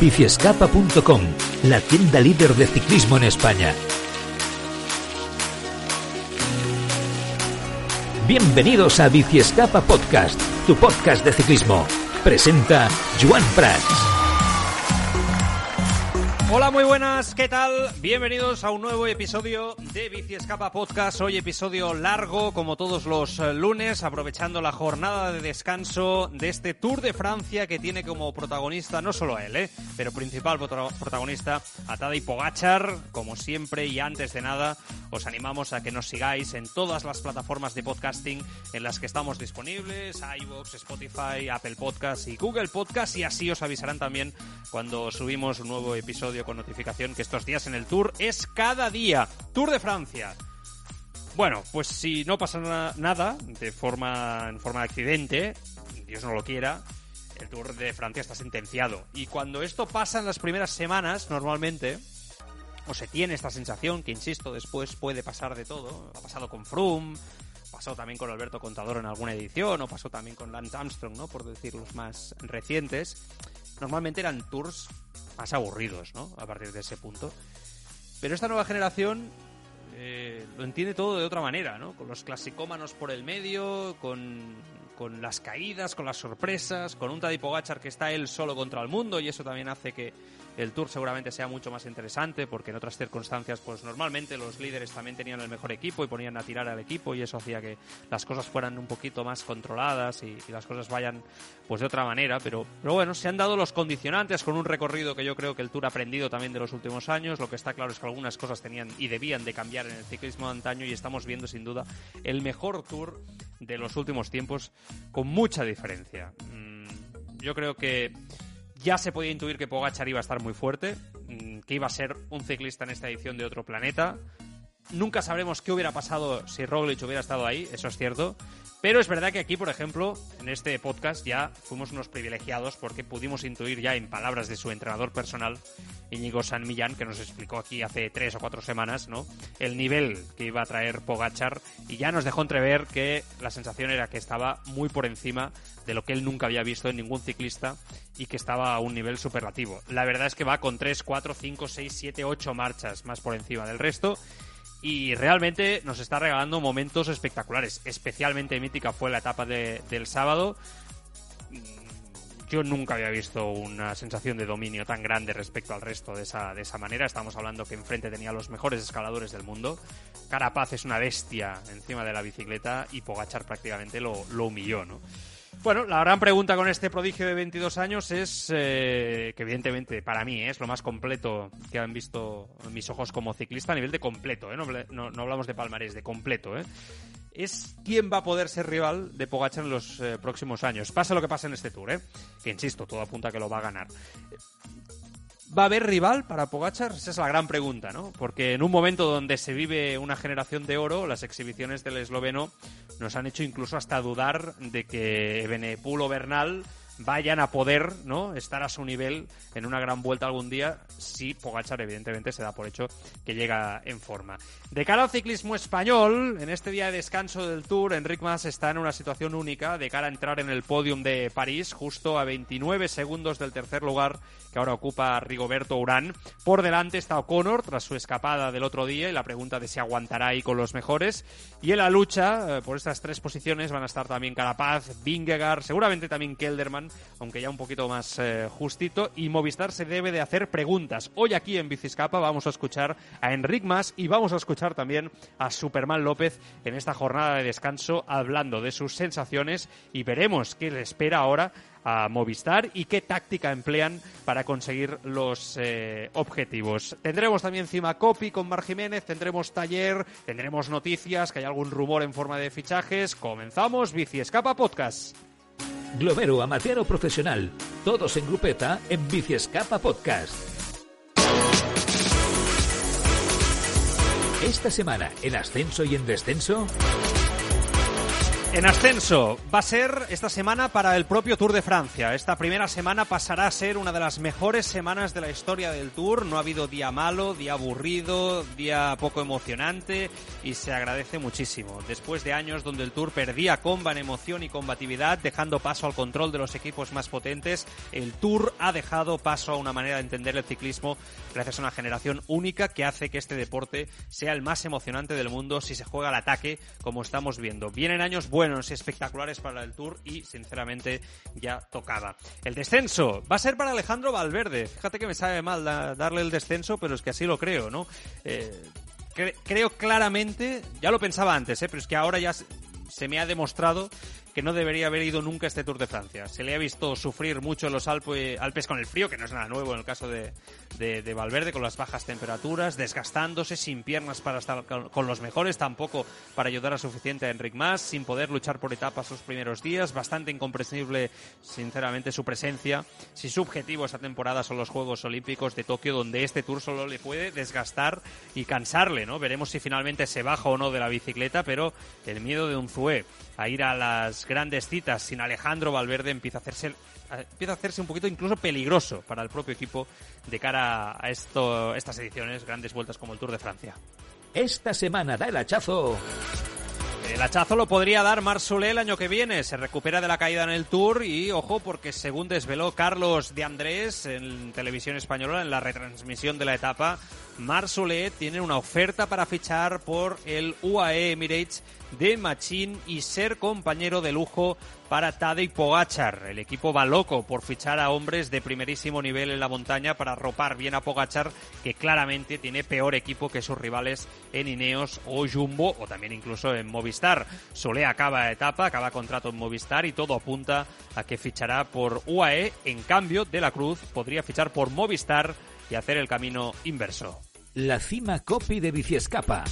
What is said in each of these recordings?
Biciescapa.com, la tienda líder de ciclismo en España. Bienvenidos a Biciescapa Podcast, tu podcast de ciclismo. Presenta Juan Prats. Hola, muy buenas, ¿qué tal? Bienvenidos a un nuevo episodio de Bici Escapa Podcast. Hoy episodio largo, como todos los eh, lunes, aprovechando la jornada de descanso de este Tour de Francia que tiene como protagonista, no solo a él, ¿eh? pero principal protagonista a Tadej Pogachar. Como siempre y antes de nada, os animamos a que nos sigáis en todas las plataformas de podcasting en las que estamos disponibles, iVoox, Spotify, Apple Podcasts y Google Podcasts, y así os avisarán también cuando subimos un nuevo episodio con notificación que estos días en el Tour es cada día. Tour de Francia. Bueno, pues si no pasa nada de forma en forma de accidente, Dios no lo quiera, el Tour de Francia está sentenciado. Y cuando esto pasa en las primeras semanas, normalmente, o se tiene esta sensación, que insisto, después puede pasar de todo. Ha pasado con Froome, pasó también con Alberto Contador en alguna edición, o pasó también con Lance Armstrong, ¿no? Por decir los más recientes. Normalmente eran tours más aburridos, ¿no? A partir de ese punto. Pero esta nueva generación eh, lo entiende todo de otra manera, ¿no? Con los clasicómanos por el medio, con, con las caídas, con las sorpresas, con un Tadej Pogachar que está él solo contra el mundo y eso también hace que el Tour seguramente sea mucho más interesante porque en otras circunstancias pues normalmente los líderes también tenían el mejor equipo y ponían a tirar al equipo y eso hacía que las cosas fueran un poquito más controladas y, las cosas vayan pues de otra manera. Pero, pero bueno se han dado los condicionantes con un recorrido que yo creo que el Tour ha aprendido también de los últimos años. Lo que está claro es que algunas cosas tenían y debían de cambiar en el ciclismo de antaño y estamos viendo sin duda el mejor Tour de los últimos tiempos con mucha diferencia. Mm, yo creo que ya se podía intuir que Pogachar iba a estar muy fuerte, mm, que iba a ser un ciclista en esta edición de otro planeta. Nunca sabremos qué hubiera pasado si Roglic hubiera estado ahí, eso es cierto. Pero es verdad que aquí, por ejemplo, en este podcast ya fuimos unos privilegiados porque pudimos intuir ya en palabras de su entrenador personal, Íñigo San Millán, que nos explicó aquí hace tres o cuatro semanas, ¿no? El nivel que iba a traer Pogachar y ya nos dejó entrever que la sensación era que estaba muy por encima de lo que él nunca había visto en ningún ciclista y que estaba a un nivel superlativo. La verdad es que va con 3, 4, 5, 6, 7, 8 marchas más por encima del resto y realmente nos está regalando momentos espectaculares. Especialmente mítica fue la etapa del sábado. Yo nunca había visto una sensación de dominio tan grande respecto al resto de esa, de esa manera. Estamos hablando que enfrente tenía los mejores escaladores del mundo. Carapaz es una bestia encima de la bicicleta y Pogachar prácticamente lo, lo humilló, ¿no? Bueno, la gran pregunta con este prodigio de 22 años es eh, que evidentemente para mí es lo más completo que han visto mis ojos como ciclista a nivel de completo, ¿eh? no, hablamos de palmarés, de completo. ¿eh? Es quién va a poder ser rival de Pogacar en los eh, próximos años. Pasa lo que pasa en este tour, ¿eh? que insisto, todo apunta a que lo va a ganar. ¿Va a haber rival para Pogachar? Esa es la gran pregunta, ¿no? Porque en un momento donde se vive una generación de oro, las exhibiciones del esloveno nos han hecho incluso hasta dudar de que Benepul o Bernal vayan a poder no estar a su nivel en una gran vuelta algún día si Pogachar evidentemente se da por hecho que llega en forma. De cara al ciclismo español, en este día de descanso del Tour, Enric Mas está en una situación única de cara a entrar en el podium de París, justo a 29 segundos del tercer lugar que ahora ocupa Rigoberto Urán. Por delante está O'Connor tras su escapada del otro día y la pregunta de si aguantará ahí con los mejores. Y en la lucha eh, por estas tres posiciones van a estar también Carapaz, Vingegaard, seguramente también Kelderman aunque ya un poquito más eh, justito. Y Movistar se debe de hacer preguntas. Hoy aquí en Biciscapa vamos a escuchar a Enric Mas y vamos a escuchar también a Superman López en esta jornada de descanso hablando de sus sensaciones y veremos qué le espera ahora a Movistar y qué táctica emplean para conseguir los eh, objetivos. Tendremos también encima copy con Mar Jiménez, tendremos taller, tendremos noticias, que hay algún rumor en forma de fichajes. Comenzamos Bici Escapa Podcast. Globero, amateur o profesional, todos en grupeta en Bici Escapa Podcast. Esta semana, en ascenso y en descenso, En ascenso, va a ser esta semana para el propio Tour de Francia. Esta primera semana pasará a ser una de las mejores semanas de la historia del Tour. No ha habido día malo, día aburrido, día poco emocionante y se agradece muchísimo. Después de años donde el Tour perdía comba en emoción y combatividad, dejando paso al control de los equipos más potentes, el Tour ha dejado paso a una manera de entender el ciclismo gracias a una generación única que hace que este deporte sea el más emocionante del mundo si se juega al ataque como estamos viendo. Vienen años buenos buenos y espectaculares para el Tour y sinceramente ya tocaba. El descenso va a ser para Alejandro Valverde. Fíjate que me sabe mal darle el descenso, pero es que así lo creo, ¿no? Eh, creo claramente, ya lo pensaba antes, ¿eh? pero es que ahora ya se me ha demostrado que no debería haber ido nunca a este Tour de Francia. Se le ha visto sufrir mucho los Alpes con el frío, que no es nada nuevo en el caso de, de, Valverde, con las bajas temperaturas, desgastándose, sin piernas para estar con los mejores, tampoco para ayudar a suficiente a Enric Mas, sin poder luchar por etapas sus primeros días, bastante incomprensible, sinceramente, su presencia. Si su objetivo esta temporada son los Juegos Olímpicos de Tokio, donde este Tour solo le puede desgastar y cansarle, ¿no? Veremos si finalmente se baja o no de la bicicleta, pero el miedo de un Zue a ir a las grandes citas sin Alejandro Valverde empieza a hacerse empieza a hacerse un poquito incluso peligroso para el propio equipo de cara a esto, estas ediciones, grandes vueltas como el Tour de Francia. Esta semana da el hachazo. El hachazo lo podría dar Marsolé el año que viene. Se recupera de la caída en el Tour y, ojo, porque según desveló Carlos de Andrés en televisión española, en la retransmisión de la etapa, Marsolé tiene una oferta para fichar por el UAE Emirates de Machín y ser compañero de lujo para Tadej Pogachar. El equipo va loco por fichar a hombres de primerísimo nivel en la montaña para ropar bien a Pogachar, que claramente tiene peor equipo que sus rivales en Ineos o Jumbo o también incluso en Movistar. Solé acaba etapa, acaba contrato en Movistar y todo apunta a que fichará por UAE. En cambio, De la Cruz podría fichar por Movistar y hacer el camino inverso. La cima copy de Biciescapa.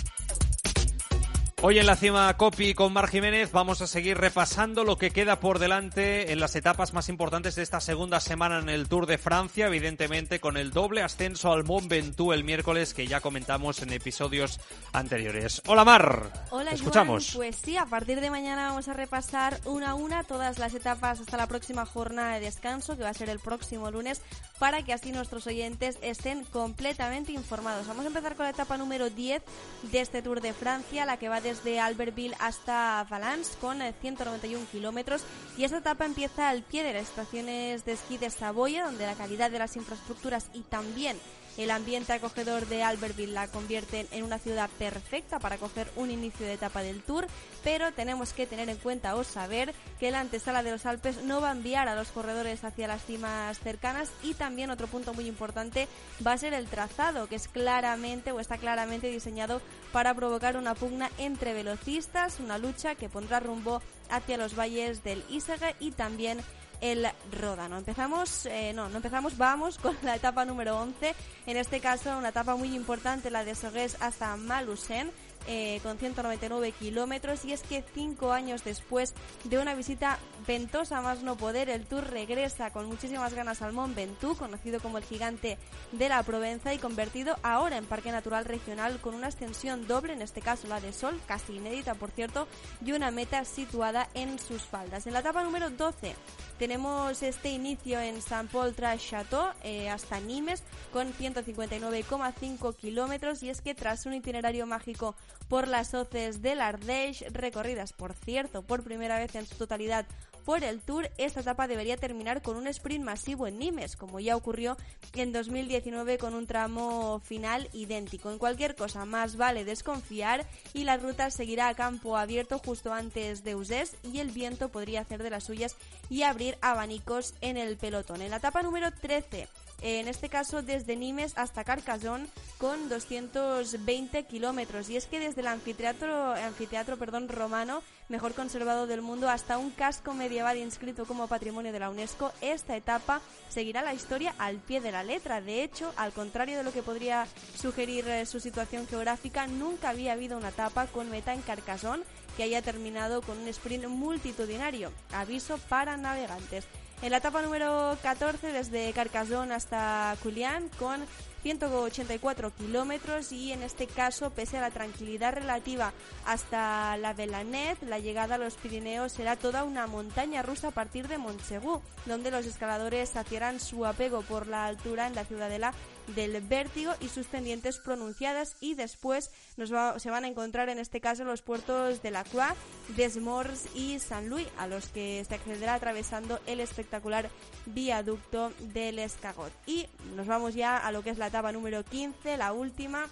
Hoy en la cima Copy con Mar Jiménez vamos a seguir repasando lo que queda por delante en las etapas más importantes de esta segunda semana en el Tour de Francia, evidentemente con el doble ascenso al Mont Ventoux el miércoles que ya comentamos en episodios anteriores. Hola Mar, Hola, escuchamos. pues sí, a partir de mañana vamos a repasar una a una todas las etapas hasta la próxima jornada de descanso que va a ser el próximo lunes para que así nuestros oyentes estén completamente informados. Vamos a empezar con la etapa número 10 de este Tour de Francia, la que va de desde Albertville hasta Valence con 191 eh, kilómetros. Y esta etapa empieza al pie de las estaciones de esquí de Saboya donde la calidad de las infraestructuras y también el ambiente acogedor de Albertville la convierte en una ciudad perfecta para coger un inicio de etapa del Tour, pero tenemos que tener en cuenta o saber que la antesala de los Alpes no va a enviar a los corredores hacia las cimas cercanas y también otro punto muy importante va a ser el trazado, que es claramente o está claramente diseñado para provocar una pugna entre velocistas, una lucha que pondrá rumbo hacia los valles del Isege y también el Ródano. Empezamos, eh, no, no empezamos, vamos con la etapa número 11. En este caso, una etapa muy importante, la de Sogués hasta Malusen eh, con 199 kilómetros y es que cinco años después de una visita ventosa más no poder, el Tour regresa con muchísimas ganas al Mont Ventoux, conocido como el gigante de la Provenza y convertido ahora en Parque Natural Regional con una extensión doble, en este caso la de Sol, casi inédita por cierto, y una meta situada en sus faldas. En la etapa número 12 tenemos este inicio en Saint Paul Tras Chateau eh, hasta Nimes con 159,5 kilómetros y es que tras un itinerario mágico por las hoces del Ardèche, recorridas por cierto por primera vez en su totalidad por el Tour, esta etapa debería terminar con un sprint masivo en Nimes, como ya ocurrió en 2019 con un tramo final idéntico. En cualquier cosa, más vale desconfiar y la ruta seguirá a campo abierto justo antes de Usés y el viento podría hacer de las suyas y abrir abanicos en el pelotón. En la etapa número 13 en este caso desde Nimes hasta Carcassonne con 220 kilómetros. Y es que desde el anfiteatro, perdón, romano, mejor conservado del mundo, hasta un casco medieval inscrito como patrimonio de la UNESCO, esta etapa seguirá la historia al pie de la letra. De hecho, al contrario de lo que podría sugerir eh, su situación geográfica, nunca había habido una etapa con meta en Carcassonne que haya terminado con un sprint multitudinario. Aviso para navegantes. En la etapa número 14, desde Carcassonne hasta Culián, con 184 kilómetros y en este caso, pese a la tranquilidad relativa hasta la Velanet, la llegada a los Pirineos será toda una montaña rusa a partir de Montsegur, donde los escaladores saciarán su apego por la altura en la ciudadela del vértigo y sus pendientes pronunciadas y después nos se van a encontrar en este caso los puertos de La Croix, Desmors y San Luis, a los que se accederá atravesando el espectacular viaducto del Escagot. Y nos vamos ya a lo que es la etapa número 15, la última,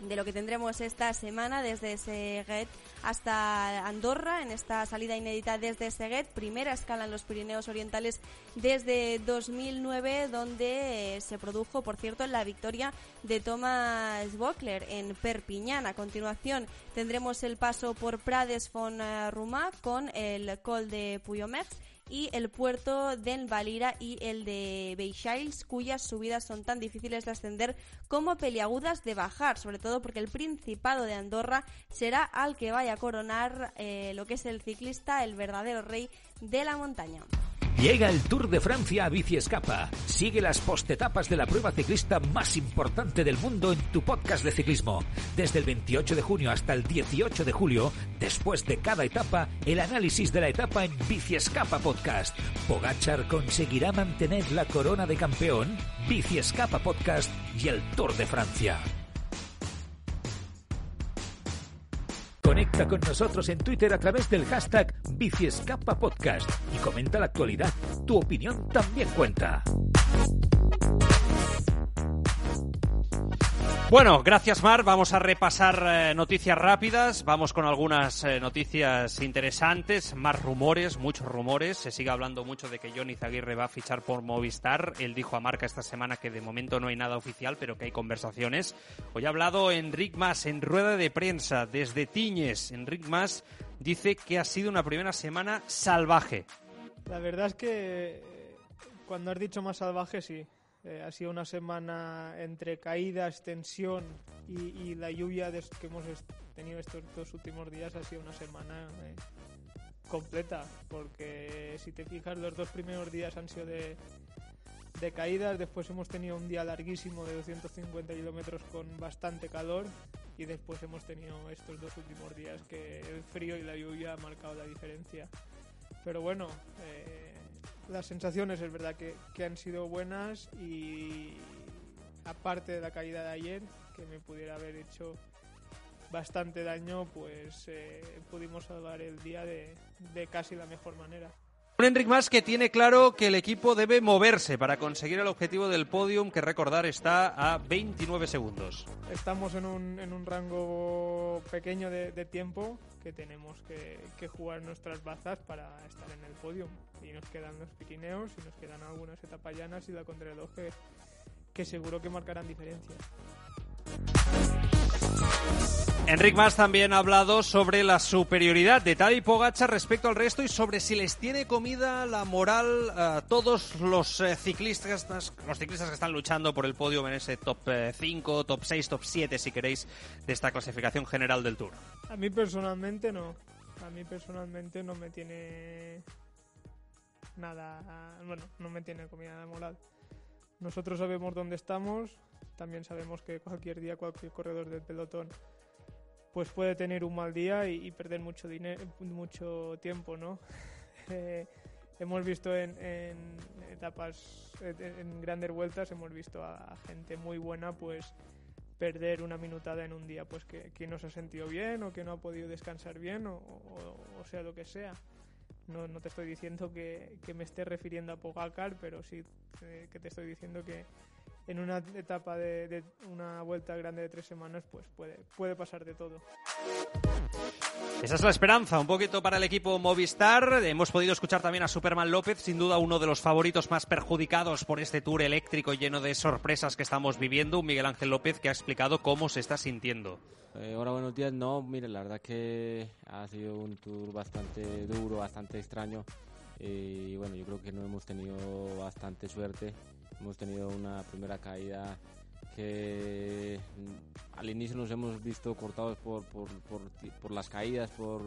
de lo que tendremos esta semana desde Seguet hasta Andorra en esta salida inédita desde Seguet, primera escala en los Pirineos Orientales desde 2009 donde eh, se produjo, por cierto, la victoria de Thomas Bockler en Perpiñán. A continuación tendremos el paso por Prades von Rumá con el Col de Puyometz y el puerto de Valira y el de Beixails, cuyas subidas son tan difíciles de ascender como peliagudas de bajar, sobre todo porque el Principado de Andorra será al que vaya a coronar eh, lo que es el ciclista, el verdadero rey de la montaña. Llega el Tour de Francia a Bici Escapa. Sigue las postetapas de la prueba ciclista más importante del mundo en tu podcast de ciclismo. Desde el 28 de junio hasta el 18 de julio, después de cada etapa, el análisis de la etapa en Bici Escapa Podcast. Pogachar conseguirá mantener la corona de campeón, Bici Escapa Podcast y el Tour de Francia. Conecta con nosotros en Twitter a través del hashtag Biciescapa Podcast y comenta la actualidad. Tu opinión también cuenta. Bueno, gracias Mar. Vamos a repasar eh, noticias rápidas. Vamos con algunas eh, noticias interesantes, más rumores, muchos rumores. Se sigue hablando mucho de que Johnny Zaguirre va a fichar por Movistar. Él dijo a Marca esta semana que de momento no hay nada oficial, pero que hay conversaciones. Hoy ha hablado Enric Mas en rueda de prensa desde Tiñes. Enric Mas dice que ha sido una primera semana salvaje. La verdad es que eh, cuando has dicho más salvaje, sí. Eh, ha sido una semana entre caídas, tensión y, la lluvia que hemos tenido estos dos últimos días. Ha sido una semana eh, completa, porque si te fijas, los dos primeros días han sido de, de caídas. Después hemos tenido un día larguísimo de 250 kilómetros con bastante calor. Y después hemos tenido estos dos últimos días que el frío y la lluvia han marcado la diferencia. Pero bueno, eh, las sensaciones es verdad que, que, han sido buenas y aparte de la caída de ayer, que me pudiera haber hecho bastante daño, pues eh, pudimos salvar el día de, de casi la mejor manera. Un Enric Mas que tiene claro que el equipo debe moverse para conseguir el objetivo del podium, que recordar está a 29 segundos. Estamos en un, en un rango pequeño de, de tiempo que tenemos que, que, jugar nuestras bazas para estar en el podium. Y nos quedan los Pirineos y nos quedan algunas etapas llanas y la contrarreloj que, que seguro que marcarán diferencia. Enric Mas también ha hablado sobre la superioridad de Tadej Pogacar respecto al resto y sobre si les tiene comida la moral a todos los eh, ciclistas, los ciclistas que están luchando por el podio en ese top 5, eh, top 6, top 7, si queréis, de esta clasificación general del Tour. A mí personalmente no. A mí personalmente no me tiene nada, bueno, no me tiene comida moral. Nosotros sabemos dónde estamos, también sabemos que cualquier día cualquier corredor del pelotón pues puede tener un mal día y, perder mucho dinero mucho tiempo no eh, hemos visto en, etapas en, grandes vueltas hemos visto a, gente muy buena pues perder una minutada en un día pues que, que, no se ha sentido bien o que no ha podido descansar bien o, sea lo que sea no, no te estoy diciendo que, que, me esté refiriendo a Pogacar pero sí eh, que te estoy diciendo que en una etapa de, una vuelta grande de tres semanas, pues puede, puede pasar de todo. Esa es la esperanza, un poquito para el equipo Movistar. Hemos podido escuchar también a Superman López, sin duda uno de los favoritos más perjudicados por este tour eléctrico lleno de sorpresas que estamos viviendo. Un Miguel Ángel López que ha explicado cómo se está sintiendo. Eh, hola, buenos días. No, mire, la verdad que ha sido un tour bastante duro, bastante extraño. Y bueno, yo creo que no hemos tenido bastante suerte Hemos tenido una primera caída que al inicio nos hemos visto cortados por, por, las caídas por,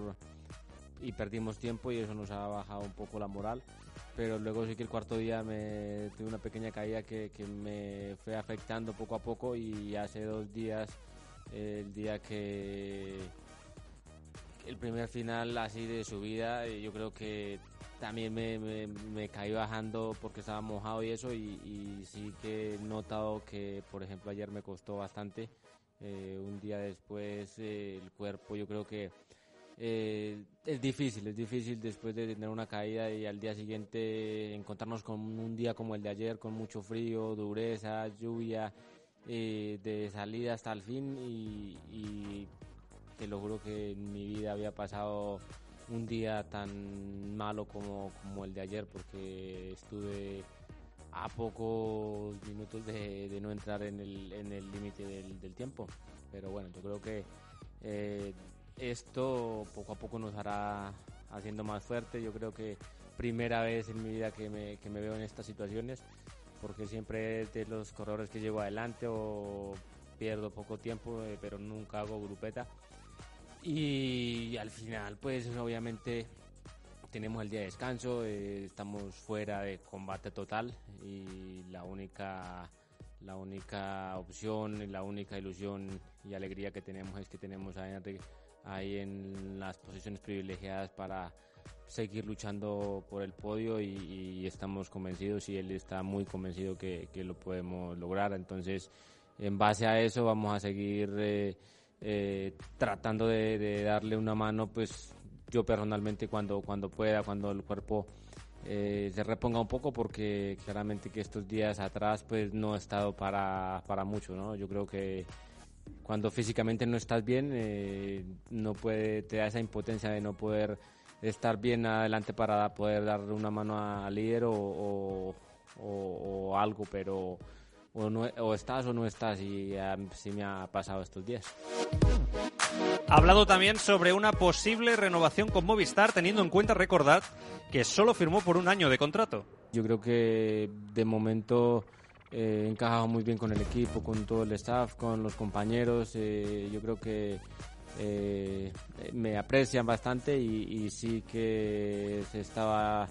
y perdimos tiempo y eso nos ha bajado un poco la moral. pero luego sí que el cuarto día me tuve una pequeña caída que, que me fue afectando poco a poco y hace dos días, el día que el primer final así de subida, eh, yo creo que también me, caí bajando porque estaba mojado y eso y, sí que he notado que por ejemplo ayer me costó bastante eh, un día después eh, el cuerpo yo creo que eh, es difícil, es difícil después de tener una caída y al día siguiente encontrarnos con un día como el de ayer, con mucho frío, dureza, lluvia, de salida hasta el fin y, y te lo juro que en mi vida había pasado un día tan malo como, como el de ayer porque estuve a pocos minutos de, no entrar en el en el límite del, del, tiempo. Pero bueno, yo creo que eh, esto poco a poco nos hará haciendo más fuerte. Yo creo que primera vez en mi vida que me, que me veo en estas situaciones, porque siempre de los corredores que llevo adelante o pierdo poco tiempo, eh, pero nunca hago grupeta. Y al final, pues obviamente tenemos el día de descanso, eh, estamos fuera de combate total y la única la única opción, la única ilusión y alegría que tenemos es que tenemos a Henry ahí en las posiciones privilegiadas para seguir luchando por el podio y, estamos convencidos y él está muy convencido que, que, lo podemos lograr. Entonces, en base a eso vamos a seguir eh, eh, tratando de, darle una mano, pues yo personalmente cuando, cuando pueda, cuando el cuerpo eh, se reponga un poco, porque claramente que estos días atrás pues no he estado para, para mucho, ¿no? Yo creo que cuando físicamente no estás bien, eh, no puede, te da esa impotencia de no poder estar bien adelante para poder darle una mano al líder o, o algo, pero o, no, o, estás o no estás y así me ha pasado estos días. Ha hablado también sobre una posible renovación con Movistar, teniendo en cuenta, recordad, que solo firmó por un año de contrato. Yo creo que de momento eh, he encajado muy bien con el equipo, con todo el staff, con los compañeros. Eh, yo creo que eh, me aprecian bastante y, y, sí que se estaba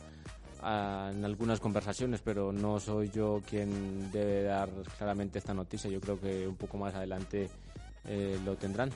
en algunas conversaciones, pero no soy yo quien debe dar claramente esta noticia. Yo creo que un poco más adelante eh, lo tendrán.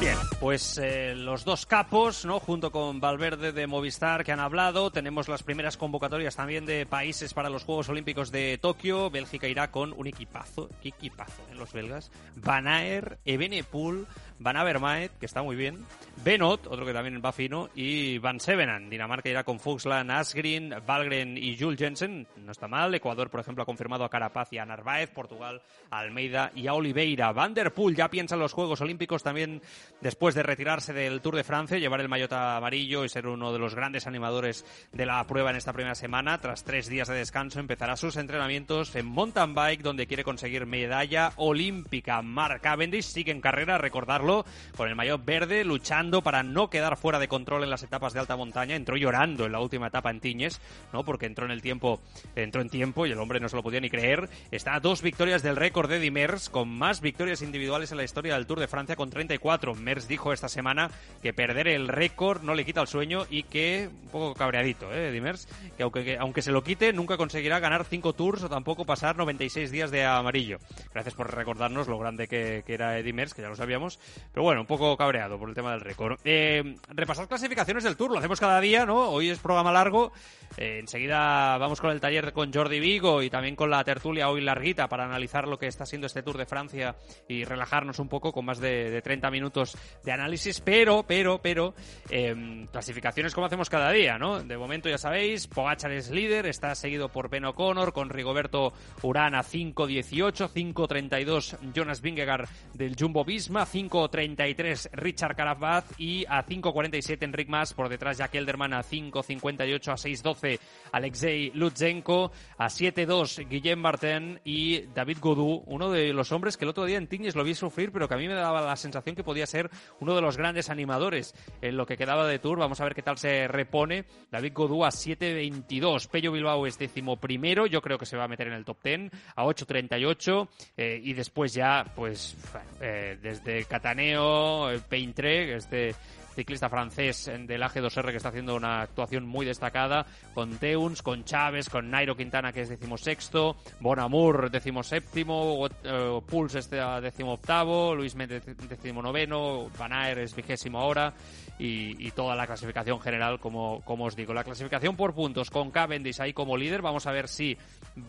Bien, pues eh, los dos capos, ¿no? Junto con Valverde de Movistar que han hablado, tenemos las primeras convocatorias también de países para los Juegos Olímpicos de Tokio. Bélgica irá con un equipazo, ¿qué equipazo en los belgas? Van Aer, Evenepoel, Van Avermaet, que está muy bien, Benot, otro que también va fino, y Van Sevenan. Dinamarca irá con Fuxland, Asgreen, Valgren y Jules Jensen, no está mal. Ecuador, por ejemplo, ha confirmado a Carapaz y a Narváez, Portugal, Almeida y a Oliveira. Van der Poel ya piensa en los Juegos Olímpicos también después de retirarse del Tour de Francia, llevar el mayota amarillo y ser uno de los grandes animadores de la prueba en esta primera semana. Tras tres días de descanso, empezará sus entrenamientos en mountain bike, donde quiere conseguir medalla olímpica. Mark Cavendish sigue en carrera, recordarlo con el maillot verde, luchando para no quedar fuera de control en las etapas de alta montaña. Entró llorando en la última etapa en Tiñes, ¿no? Porque entró en el tiempo, entró en tiempo y el hombre no se lo podía ni creer. Está a dos victorias del récord de Merckx, con más victorias individuales en la historia del Tour de Francia con 34. Merckx dijo esta semana que perder el récord no le quita el sueño y que, un poco cabreadito, ¿eh, Merckx? Que aunque, que aunque se lo quite, nunca conseguirá ganar cinco tours o tampoco pasar 96 días de amarillo. Gracias por recordarnos lo grande que, que era Eddie Merckx, que ya lo sabíamos. Pero bueno, un poco cabreado por el tema del récord. Eh, repasar clasificaciones del Tour, lo hacemos cada día, ¿no? Hoy es programa largo. Eh, enseguida vamos con el taller con Jordi Vigo y también con la tertulia hoy larguita para analizar lo que está siendo este Tour de Francia y relajarnos un poco con más de, de 30 minutos de análisis. Pero, pero, pero, eh, clasificaciones como hacemos cada día, ¿no? De momento ya sabéis, Pogachar es líder, está seguido por Ben O'Connor con Rigoberto Urán a 5.18, 5.32 Jonas Vingegaard del Jumbo Visma, 5.33 Richard Carapaz y a 5.47 Enric Mas, por detrás Jack Elderman a 5.58 a 6.12 Alexei Lutsenko, a 7.2 Guillem Martin y David Godú, uno de los hombres que el otro día en Tignes lo vi sufrir, pero que a mí me daba la sensación que podía ser uno de los grandes animadores en lo que quedaba de Tour. Vamos a ver qué tal se repone. David Godú a 7.22. Pello Bilbao es décimo primero. Yo creo que se va a meter en el top 10 a 8.38. Eh, y después ya, pues, eh, desde Cataneo, Peintre, este ciclista francés del AG2R que está haciendo una actuación muy destacada, con Teuns, con Chávez, con Nairo Quintana que es decimosexto, Bonamur decimoséptimo, uh, Puls es decimoctavo, Luis Méndez decimonoveno, Van Aert es vigésimo ahora y, y, toda la clasificación general como, como os digo. La clasificación por puntos con Cavendish ahí como líder, vamos a ver si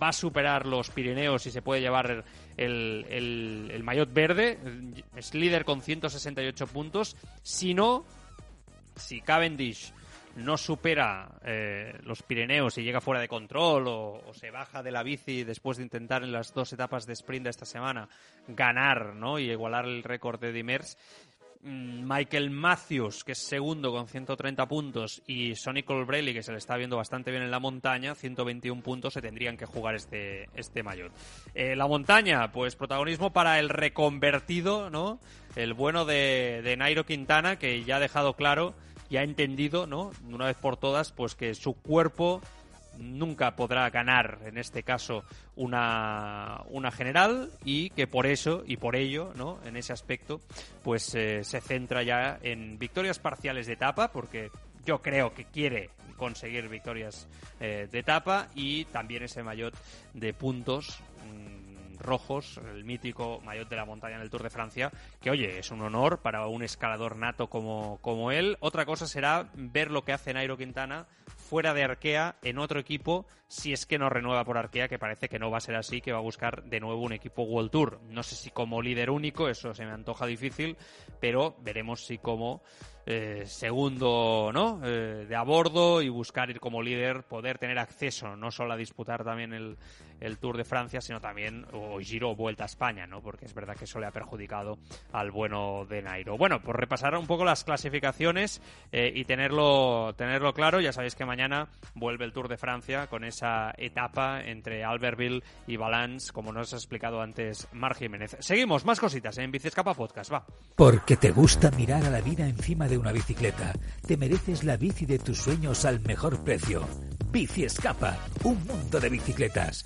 va a superar los Pirineos y se puede llevar el, el, verde, es líder con 168 puntos, si no, si Cavendish no supera eh, los Pirineos y llega fuera de control o, o, se baja de la bici después de intentar en las dos etapas de sprint de esta semana ganar ¿no? y igualar el récord de Dimers, Michael Matthews, que es segundo con 130 puntos, y Sonny Colbrelli, que se le está viendo bastante bien en la montaña, 121 puntos, se tendrían que jugar este, este mayor. Eh, la montaña, pues protagonismo para el reconvertido, ¿no? El bueno de, de Nairo Quintana, que ya ha dejado claro y ha entendido, ¿no? Una vez por todas, pues que su cuerpo nunca podrá ganar, en este caso, una, una general y que por eso y por ello, ¿no? En ese aspecto, pues eh, se centra ya en victorias parciales de etapa, porque yo creo que quiere conseguir victorias eh, de etapa y también ese maillot de puntos rojos, el mítico maillot de la montaña en el Tour de Francia, que oye, es un honor para un escalador nato como, como él. Otra cosa será ver lo que hace Nairo Quintana fuera de Arkea en otro equipo si es que no renueva por Arkea, que parece que no va a ser así, que va a buscar de nuevo un equipo World Tour. No sé si como líder único, eso se me antoja difícil, pero veremos si como eh, segundo ¿no? Eh, de a bordo y buscar ir como líder, poder tener acceso no solo a disputar también el, el Tour de Francia, sino también o Giro o Vuelta a España, ¿no? porque es verdad que eso le ha perjudicado al bueno de Nairo. Bueno, por repasar un poco las clasificaciones eh, y tenerlo, tenerlo claro, ya sabéis que mañana vuelve el Tour de Francia con esa etapa entre Albertville y Valence, como nos ha explicado antes Mar Jiménez. Seguimos, más cositas en Bicescapa Podcast, va. Porque te gusta mirar a la vida encima de una bicicleta. Te mereces la bici de tus sueños al mejor precio. Bici Escapa, un mundo de bicicletas.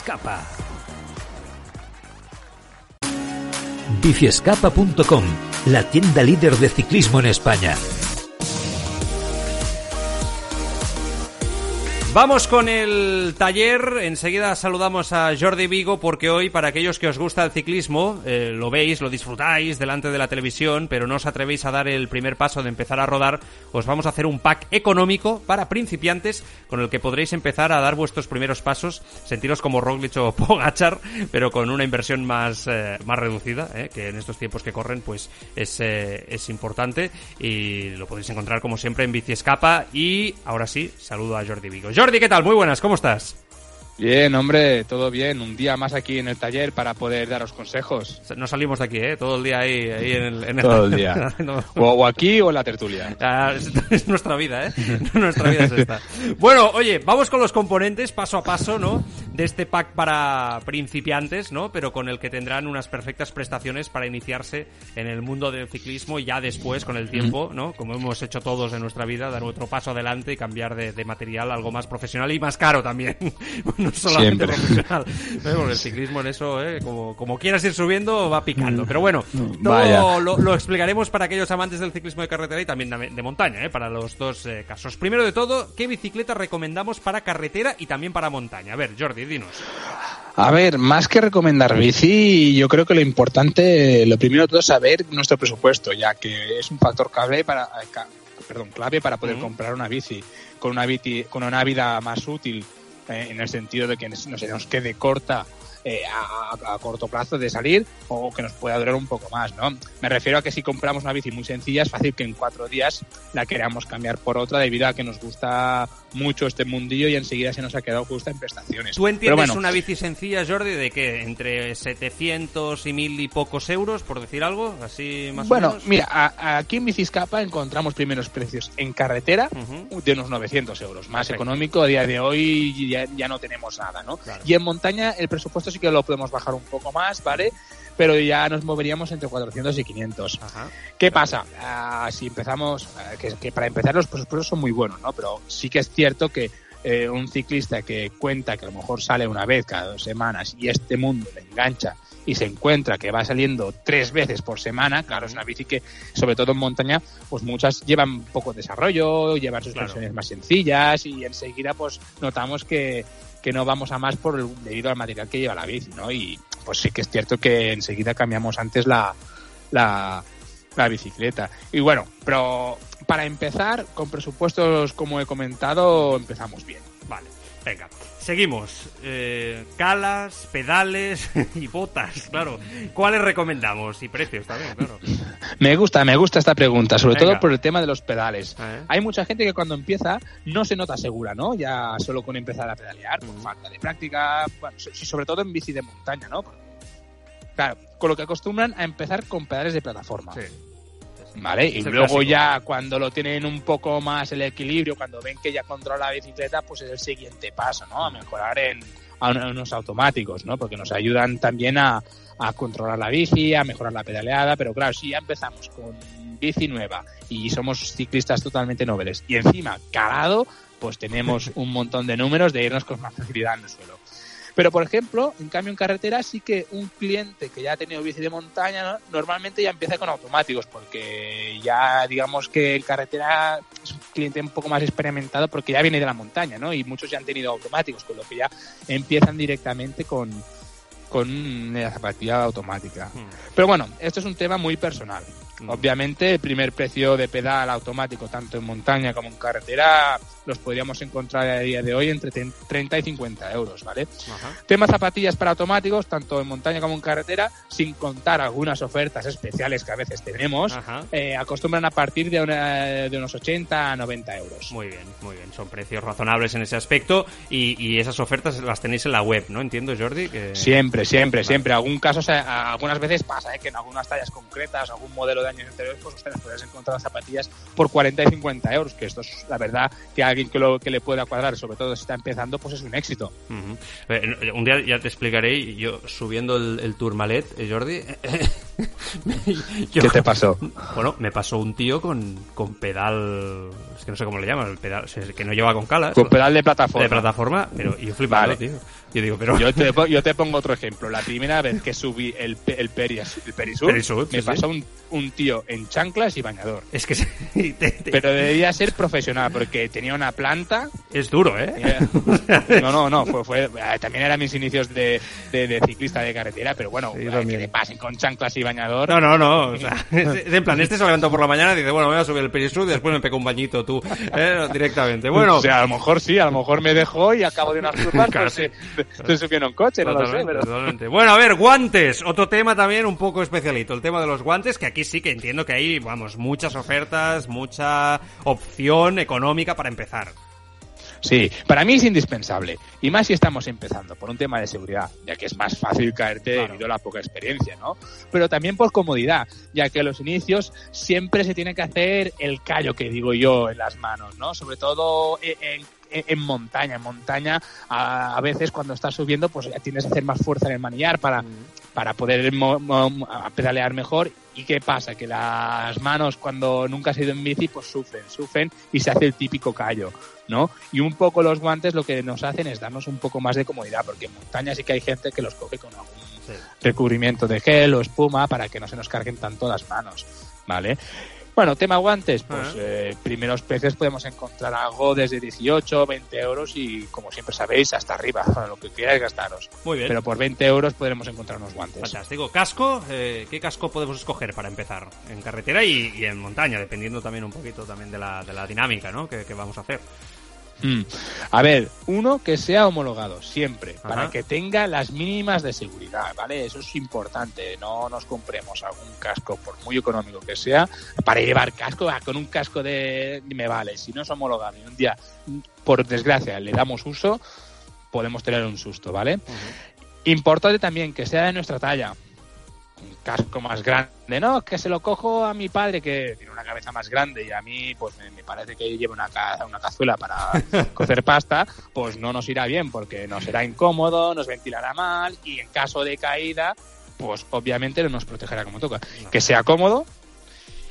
Biciescapa. Biciescapa.com, la tienda líder de ciclismo en España. Vamos con el taller. Enseguida saludamos a Jordi Vigo porque hoy, para aquellos que os gusta el ciclismo, eh, lo veis, lo disfrutáis delante de la televisión, pero no os atrevéis a dar el primer paso de empezar a rodar, os vamos a hacer un pack económico para principiantes con el que podréis empezar a dar vuestros primeros pasos, sentiros como Roglic o Pogachar, pero con una inversión más, eh, más reducida, eh, que en estos tiempos que corren pues es, eh, es importante y lo podéis encontrar como siempre en Bici Escapa y ahora sí, saludo a Jordi Vigo. Jordi, ¿qué tal? Muy buenas, ¿cómo estás? Bien, hombre, todo bien. Un día más aquí en el taller para poder daros consejos. No salimos de aquí, ¿eh? Todo el día ahí, ahí en el... En Todo el día. o, o, aquí o en la tertulia. Ah, es, es, nuestra vida, ¿eh? nuestra vida es esta. Bueno, oye, vamos con los componentes paso a paso, ¿no? De este pack para principiantes, ¿no? Pero con el que tendrán unas perfectas prestaciones para iniciarse en el mundo del ciclismo y ya después, con el tiempo, ¿no? Como hemos hecho todos en nuestra vida, dar otro paso adelante y cambiar de, de material algo más profesional y más caro también. No solamente Siempre. el ciclismo en eso, ¿eh? como, como quieras ir subiendo, va picando. Pero bueno, todo lo, lo explicaremos para aquellos amantes del ciclismo de carretera y también de, de montaña, ¿eh? para los dos eh, casos. Primero de todo, ¿qué bicicleta recomendamos para carretera y también para montaña? A ver, Jordi, dinos. A ver, más que recomendar bici, yo creo que lo importante, lo primero de todo es saber nuestro presupuesto, ya que es un factor clave para, eh, perdón, clave para poder Ujú. comprar una bici con una bici, con una vida más útil, en el sentido de que no se nos quede corta eh, a, a, corto plazo de salir o que nos pueda durar un poco más, ¿no? Me refiero a que si compramos una bici muy sencilla es fácil que en cuatro días la queramos cambiar por otra debido a que nos gusta mucho este mundillo y enseguida se nos ha quedado justa en prestaciones. ¿Tú entiendes una bici sencilla, Jordi, de que entre 700 y 1000 y pocos euros, por decir algo, así más bueno, o menos? mira, a, aquí en Biciscapa encontramos primeros precios en carretera de unos 900 euros. Más Perfecto. económico, a día de hoy ya, ya no tenemos nada, ¿no? Claro. Y en montaña el presupuesto sí que lo podemos bajar un poco más, ¿vale? Pero ya nos moveríamos entre 400 y 500. Ajá. ¿Qué pasa? Ah, si empezamos, ah, que, que para empezar los presupuestos son muy buenos, ¿no? Pero sí que es cierto que eh, un ciclista que cuenta que a lo mejor sale una vez cada dos semanas y este mundo le engancha y se encuentra que va saliendo tres veces por semana, claro, es una bici que, sobre todo en montaña, pues muchas llevan poco desarrollo, llevan suspensiones más sencillas y enseguida pues notamos que, que no vamos a más por el- debido al material que lleva la bici, ¿no? Y pues sí que es cierto que enseguida cambiamos antes la, la, la bicicleta. Y bueno, pero para empezar, con presupuestos, como he comentado, empezamos bien. Vale, venga. Seguimos. Eh, calas, pedales y botas, claro. ¿Cuáles recomendamos? Y precios también, claro. Me gusta, me gusta esta pregunta, sobre Venga. todo por el tema de los pedales. Eh. Hay mucha gente que cuando empieza no se nota segura, ¿no? Ya solo con empezar a pedalear, por Mm. falta de práctica, bueno, sobre todo en bici de montaña, ¿no? Claro, con lo que acostumbran a empezar con pedales de plataforma. Sí. ¿Vale? Y Es luego clásico. ya cuando lo tienen un poco más el equilibrio, cuando ven que ya controla la bicicleta, pues es el siguiente paso, ¿no? A mejorar en a un- a unos automáticos, ¿no? Porque nos ayudan también a, a controlar la bici, a mejorar la pedaleada, pero claro, si ya empezamos con bici nueva y somos ciclistas totalmente noveles y encima calado, pues tenemos un montón de números de irnos con más facilidad en el suelo. Pero, por ejemplo, en cambio en carretera sí que un cliente que ya ha tenido bici de montaña ¿no? normalmente ya empieza con automáticos porque ya digamos que en carretera es un cliente un poco más experimentado porque ya viene de la montaña, ¿no? Y muchos ya han tenido automáticos, con lo que ya empiezan directamente con, con la zapatilla automática. Hmm. Pero bueno, esto es un tema muy personal. Mm. Obviamente, el primer precio de pedal automático, tanto en montaña como en carretera, los podríamos encontrar a día de hoy entre 30 y 50 euros, ¿vale? Ajá. Tema zapatillas para automáticos, tanto en montaña como en carretera, sin contar algunas ofertas especiales que a veces tenemos, eh, acostumbran a partir de, una- de unos 80 a 90 euros. Muy bien, muy bien. Son precios razonables en ese aspecto y, y esas ofertas las tenéis en la web, ¿no? Entiendo, Jordi. Que... Siempre, siempre, siempre. Algún caso, o sea, algunas veces pasa ¿eh? que en algunas tallas concretas, algún modelo de años anteriores, pues ustedes pueden encontrar zapatillas por 40 y 50 euros, que esto es la verdad que a alguien que, lo, que le pueda cuadrar, sobre todo si está empezando, pues es un éxito. Ujú. Eh, Un día ya te explicaré, yo subiendo el, el Tourmalet, eh, Jordi. Yo- ¿Qué te pasó? Bueno, me pasó un tío con, con pedal. Es que no sé cómo le llaman, el pedal. sea, que no lleva con calas. Con pedal de plataforma. de plataforma, pero y yo flipando, Vale. tío. Yo digo, pero. Yo te, yo te pongo otro ejemplo. La primera vez que subí el, el, Peris, el Perisur, Perisur, me sí, pasó un, un tío en chanclas y bañador. Es que Pero debía ser profesional porque tenía una planta. Es duro, ¿eh? eh, No, no, no. Fue, fue, eh, también eran mis inicios de, de, de ciclista de carretera, pero bueno, Sí, que le pasen con chanclas y bañador. No, no, no. O sea, es, en plan, este se levantó por la mañana y dice, bueno, voy a subir el perisur y después me pego un bañito tú. ¿eh? Directamente. Bueno, O sea, a lo mejor sí, a lo mejor me dejó y a cabo de unas curvas Claro, pues, se, se subió en un coche, no lo sé, pero... totalmente. Bueno, a ver, guantes. Otro tema también un poco especialito. El tema de los guantes, que aquí sí que entiendo que hay, vamos, muchas ofertas, mucha opción económica para empezar. Sí, para mí es indispensable. Y más si estamos empezando, por un tema de seguridad, ya que es más fácil caerte Claro. debido a la poca experiencia, ¿no? Pero también por comodidad, ya que a los inicios siempre se tiene que hacer el callo que digo yo en las manos, ¿no? Sobre todo en, en- en montaña. En montaña, a, a veces cuando estás subiendo, pues ya tienes que hacer más fuerza en el manillar para, para poder mo- mo- pedalear mejor. ¿Y qué pasa? Que las manos, cuando nunca has ido en bici, pues sufren, sufren y se hace el típico callo, ¿no? Y un poco los guantes lo que nos hacen es darnos un poco más de comodidad, porque en montaña sí que hay gente que los coge con algún Sí. recubrimiento de gel o espuma para que no se nos carguen tanto las manos, ¿vale? Bueno, tema guantes, pues Ajá. eh, primeros precios podemos encontrar algo desde 18, 20 euros y como siempre sabéis, hasta arriba, lo que queráis gastaros. Muy bien. Pero por 20 euros podremos encontrar unos guantes. Fantástico. ¿Casco? Eh, ¿Qué casco podemos escoger para empezar? En carretera y, y en montaña, dependiendo también un poquito también de la, de la dinámica, ¿no? Que, que vamos a hacer. Mm. A ver, uno que sea homologado siempre, Ajá. para que tenga las mínimas de seguridad, ¿vale? Eso es importante. No nos compremos algún casco, por muy económico que sea, para llevar casco. ah, con un casco de me vale. Si no es homologado y un día, por desgracia, le damos uso, podemos tener un susto, ¿vale? Importante también que sea de nuestra talla. Un casco más grande, ¿no? Que se lo cojo a mi padre que tiene una cabeza más grande y a mí, pues me, me parece que lleva una, ca- una cazuela para cocer pasta, pues no nos irá bien porque nos será incómodo, nos ventilará mal y en caso de caída, pues obviamente no nos protegerá como toca. Que sea cómodo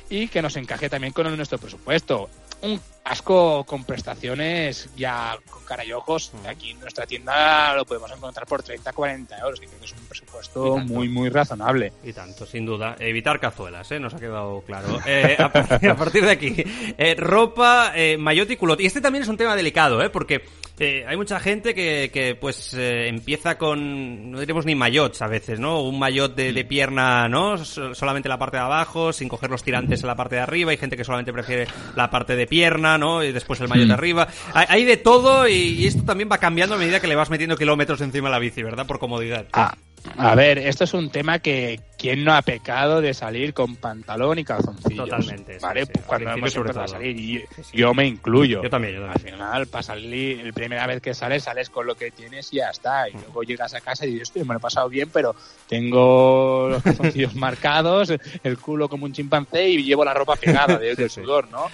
y que nos encaje también con nuestro presupuesto. Un casco con prestaciones ya con cara y ojos. Aquí en nuestra tienda lo podemos encontrar por 30, 40 euros, que creo que es un presupuesto muy, muy razonable. Y tanto, sin duda. Evitar cazuelas, ¿eh? Nos ha quedado claro. Eh, a, partir, a partir de aquí, eh, ropa, eh, maillot y culotte. Y este también es un tema delicado, ¿eh? Porque eh, hay mucha gente que, que pues, eh, empieza con, no diremos ni maillots a veces, ¿no? Un maillot de, de pierna, ¿no? So- solamente la parte de abajo, sin coger los tirantes en la parte de arriba. Hay gente que solamente prefiere la parte de pierna, ¿no? Y después el maillot de arriba. Hay, hay de todo y, y esto también va cambiando a medida que le vas metiendo kilómetros encima de la bici, ¿verdad? Por comodidad. Ah, a ver, esto es un tema que quién no ha pecado de salir con pantalón y calzoncillos. Totalmente, sí, ¿vale? sí, Pues al Cuando hemos empezado a salir, y yo me incluyo. Yo también, yo Al final, para salir, la primera vez que sales, sales con lo que tienes y ya está. Y luego llegas a casa y dices, "Hostia, me lo he pasado bien, pero tengo los calzoncillos marcados, el culo como un chimpancé y llevo la ropa pegada de, del sí. sudor, ¿no?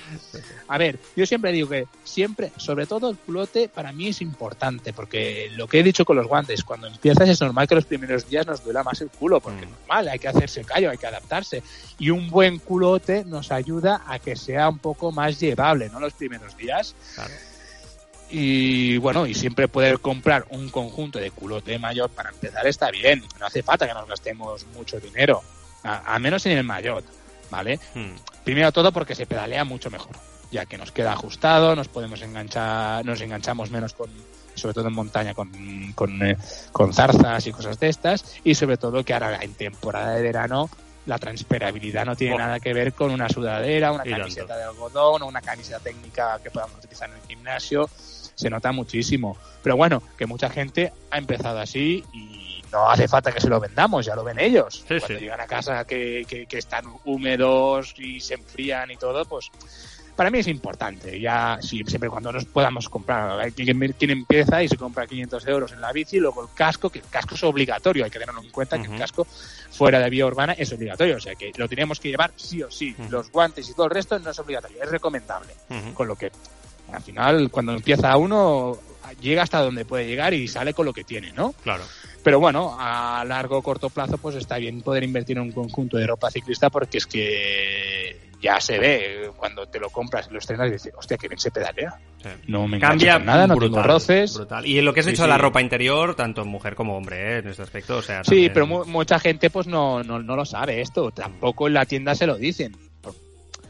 A ver, yo siempre digo que siempre, sobre todo el culote, para mí es importante, porque lo que he dicho con los guantes, cuando empiezas es normal que los primeros días nos duela más el culo, porque es Mm. normal, hay que hacerse callo, hay que adaptarse. Y un buen culote nos ayuda a que sea un poco más llevable, ¿no? Los primeros días. Claro. Y bueno, y siempre poder comprar un conjunto de culote mayor para empezar está bien. No hace falta que nos gastemos mucho dinero, a, a menos en el maillot, ¿vale? Hmm. Primero todo porque se pedalea mucho mejor, ya que nos queda ajustado, nos podemos enganchar, nos enganchamos menos con, sobre todo en montaña, con, con, eh, con zarzas y cosas de estas, y sobre todo que ahora en temporada de verano la transpirabilidad no tiene Oh. nada que ver con una sudadera, una camiseta de algodón o una camiseta técnica que podamos utilizar en el gimnasio, se nota muchísimo. Pero bueno, que mucha gente ha empezado así y no hace falta que se lo vendamos, ya lo ven ellos. Sí, Cuando sí. llegan a casa que, que, que están húmedos y se enfrían y todo, pues para mí es importante. Ya sí, siempre cuando nos podamos comprar, hay quien, quien empieza y se compra 500 euros en la bici, luego el casco, que el casco es obligatorio, hay que tenerlo en cuenta que el casco fuera de vía urbana es obligatorio, o sea que lo tenemos que llevar sí o sí. Los guantes y todo el resto no es obligatorio, es recomendable. Con lo que al final, cuando empieza uno, llega hasta donde puede llegar y sale con lo que tiene, ¿no? Claro. Pero bueno, a largo o corto plazo, pues está bien poder invertir en un conjunto de ropa ciclista porque es que ya se ve cuando te lo compras y lo estrenas y dices, hostia, que bien se pedalea. Sí. No me Cambia nada, no brutal, tengo roces. brutal. Y en lo que has Sí, dicho de la sí. ropa interior, tanto mujer como hombre, ¿eh? en este aspecto, o sea, Sí, pero mu- mucha gente pues no, no, no lo sabe esto. Tampoco en la tienda se lo dicen.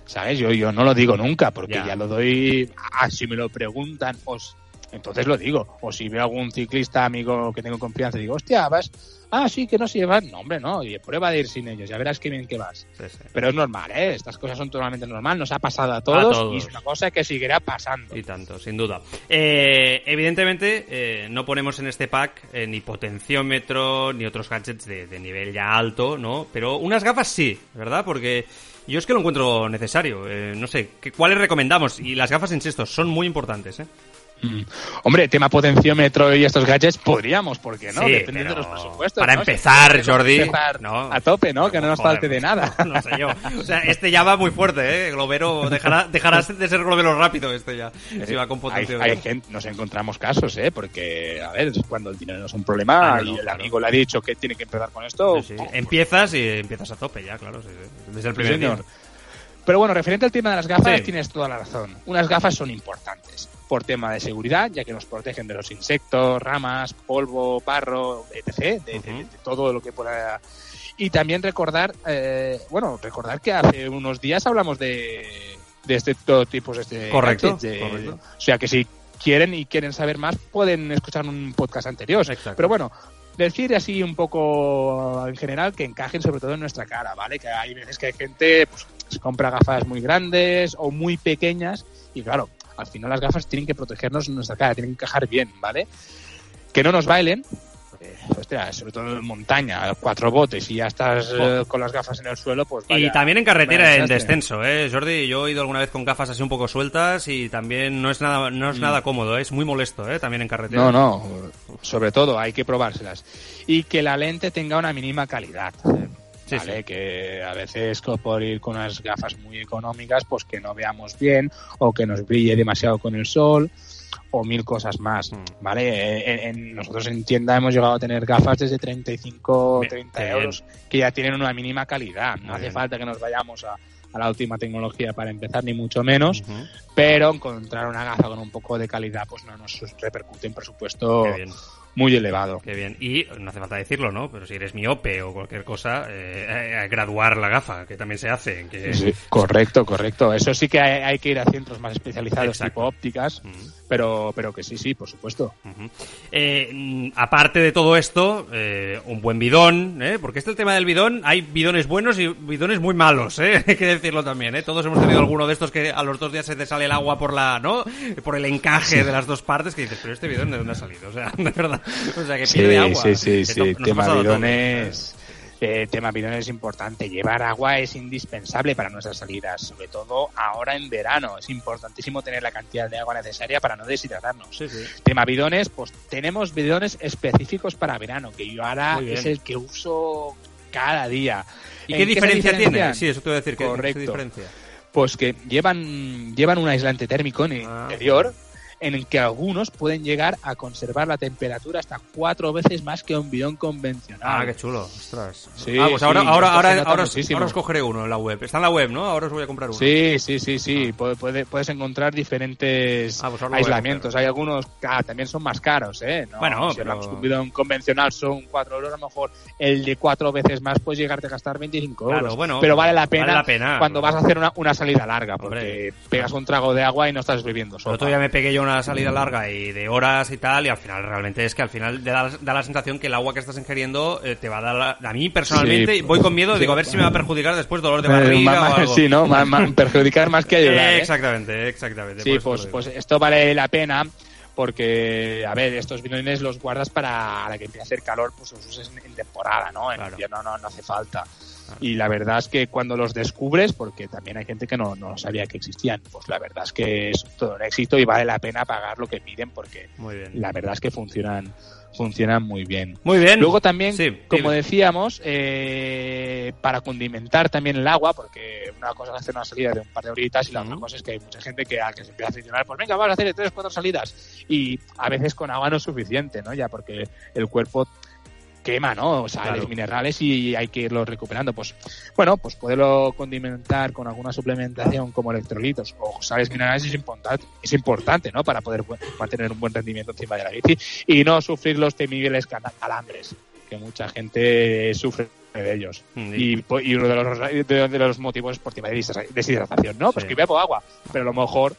¿Sabes? Yo, yo no lo digo nunca porque Ya. ya, lo doy... Ah, si me lo preguntan, os entonces lo digo. O si veo algún ciclista amigo que tengo confianza, digo, hostia, vas... Ah, sí, que no se llevan. No, hombre, no. Y prueba de ir sin ellos. Ya verás qué bien que vas. Sí, sí. Pero es normal, ¿eh? Estas cosas son totalmente normal. Nos ha pasado a todos, todos. y es una cosa que seguirá pasando. Y tanto, sin duda. Eh, evidentemente, eh, no ponemos en este pack eh, ni potenciómetro ni otros gadgets de, de nivel ya alto, ¿no? Pero unas gafas sí, ¿verdad? Porque yo es que lo encuentro necesario. Eh, no sé, ¿qué- ¿cuáles recomendamos? Y las gafas, insisto, son muy importantes, ¿eh? Mm. Hombre, tema potenciómetro y estos gadgets, podríamos, ¿por qué no? Sí, Dependiendo de los presupuestos. para ¿no? empezar, Si Jordi, empezar no. a tope, ¿no? Que no nos falte de nada. No sé yo. O sea, este ya va muy fuerte, ¿eh? Globero, dejará, dejará de ser globero rápido este ya. Si va con Eh, hay, potenciómetro. hay gente, nos encontramos casos, ¿eh? Porque, a ver, cuando el dinero no es un problema Ah, no, y el claro. amigo le ha dicho que tiene que empezar con esto, Sí, sí. Empiezas y empiezas a tope ya, claro. Desde el primer señor. día. Pero bueno, referente al tema de las gafas, Sí. tienes toda la razón. Unas gafas son importantes por tema de seguridad, ya que nos protegen de los insectos, ramas, polvo, barro, etc., de, todo lo que pueda. Y también recordar, eh, bueno, recordar que hace unos días hablamos de, de este todo tipo de Correcto, gadgets, correcto. O sea que si quieren y quieren saber más, pueden escuchar un podcast anterior. Exacto. Pero bueno, decir así un poco en general que encajen sobre todo en nuestra cara, ¿vale? Que hay veces que hay gente pues, se compra gafas muy grandes o muy pequeñas y claro, al final las gafas tienen que protegernos nuestra cara, tienen que encajar bien, ¿vale? Que no nos bailen, hostia, sobre todo en montaña, cuatro botes y ya estás eh, con las gafas en el suelo, pues Y vaya, también en carretera en descenso, ¿eh, Jordi? Yo he ido alguna vez con gafas así un poco sueltas y también no es nada, no es nada cómodo, ¿eh? es muy molesto, ¿eh? También en carretera. No, no, sobre todo hay que probárselas. Y que la lente tenga una mínima calidad. Sí, ¿vale? sí. Que a veces por ir con unas gafas muy económicas, pues que no veamos bien o que nos brille demasiado con el sol o mil cosas más, Mm. ¿vale? Eh, En, en- nosotros en tienda hemos llegado a tener gafas desde 35 o Bien, 30 qué bien. euros que ya tienen una mínima calidad. No Muy hace bien. falta que nos vayamos a, a la última tecnología para empezar, ni mucho menos, pero encontrar una gafa con un poco de calidad pues no nos repercute en presupuesto Qué bien, muy elevado. qué bien. Y no hace falta decirlo, ¿no? Pero si eres miope o cualquier cosa, eh, eh, graduar la gafa, que también se hace. Que... Sí, correcto, correcto. Eso sí que hay, hay que ir a centros más especializados, Exacto. tipo ópticas, pero, pero que sí, sí, por supuesto. Eh, mm, aparte de todo esto, eh, un buen bidón, ¿eh? porque este el tema del bidón, hay bidones buenos y bidones muy malos, ¿eh? hay que decirlo también, ¿eh? todos hemos tenido alguno de estos que a los dos días se te sale el agua por la, ¿no? Por el encaje de las dos partes que dices, pero este bidón de dónde ha salido, o sea, de verdad, o sea, que Sí, pierde agua. sí, sí, sí. nos Tema bidones. eh, tema bidones es importante. Llevar agua es indispensable para nuestras salidas, sobre todo ahora en verano. Es importantísimo tener la cantidad de agua necesaria para no deshidratarnos. Sí, sí. Tema bidones, pues tenemos bidones específicos para verano, que yo ahora es el que uso cada día. ¿Y ¿En qué diferencia tiene? Sí, eso te voy a decir, ¿qué, qué Correcto. diferencia? Pues que llevan, llevan un aislante térmico en el Ah. interior en el que algunos pueden llegar a conservar la temperatura hasta cuatro veces más que un bidón convencional. Ah, qué chulo, ostras. Sí, ah, pues sí, ahora, esto ahora, ahora, ahora, ahora os cogeré uno en la web. Está en la web, ¿no? Ahora os voy a comprar uno. Sí, sí, sí, sí. Puede- puede- puedes encontrar diferentes Ah, pues aislamientos. Hay algunos que ah, también son más caros, ¿eh? No, Bueno, si pero- un bidón convencional son 4 euros, a lo mejor el de cuatro veces más puedes llegarte a gastar 25 Claro, euros. bueno, pero vale la pena, vale la pena. cuando vas a hacer una, una salida larga, porque Hombre. pegas un trago de agua y no estás bebiendo El sopa. otro día me pegué yo una salida larga y de horas y tal, y al final realmente es que al final da, la- da la sensación que el agua que estás ingiriendo eh, te va a dar... la- a mí personalmente Sí. voy con miedo, digo, a ver si me va a perjudicar después dolor de Eh, barriga ma- ma- o algo. Sí, ¿no? Ma- ma- perjudicar más que ayudar. Eh, ¿eh? Exactamente, exactamente. Sí, pues, pues esto vale la pena porque, a ver, estos bidones los guardas para que empiece a hacer calor, pues los uses en, en temporada, ¿no? En Claro. invierno no, no hace falta. Y la verdad es que cuando los descubres, porque también hay gente que no, no sabía que existían, pues la verdad es que es todo un éxito y vale la pena pagar lo que piden porque Muy bien. la verdad es que funcionan funcionan muy bien. Muy bien. Luego también, Sí, como decíamos, eh, para condimentar también el agua, porque una cosa es hacer una salida de un par de horitas y la otra cosa es que hay mucha gente que, a que se empieza a aficionar, pues venga, vamos a hacer tres, cuatro salidas. Y a veces con agua no es suficiente, ¿no? Ya porque el cuerpo quema, ¿no? Sales Claro. minerales y hay que irlos recuperando. Pues bueno, pues poderlo condimentar con alguna suplementación como electrolitos o sales minerales es importante, es importante, ¿no? Para poder mantener un buen rendimiento encima de la bici y no sufrir los temibles calambres que mucha gente sufre de ellos. Mm, Y, po- y uno de los, de, de los motivos es por tema de deshidrata- deshidratación, ¿no? Pues que bebo agua, pero a lo mejor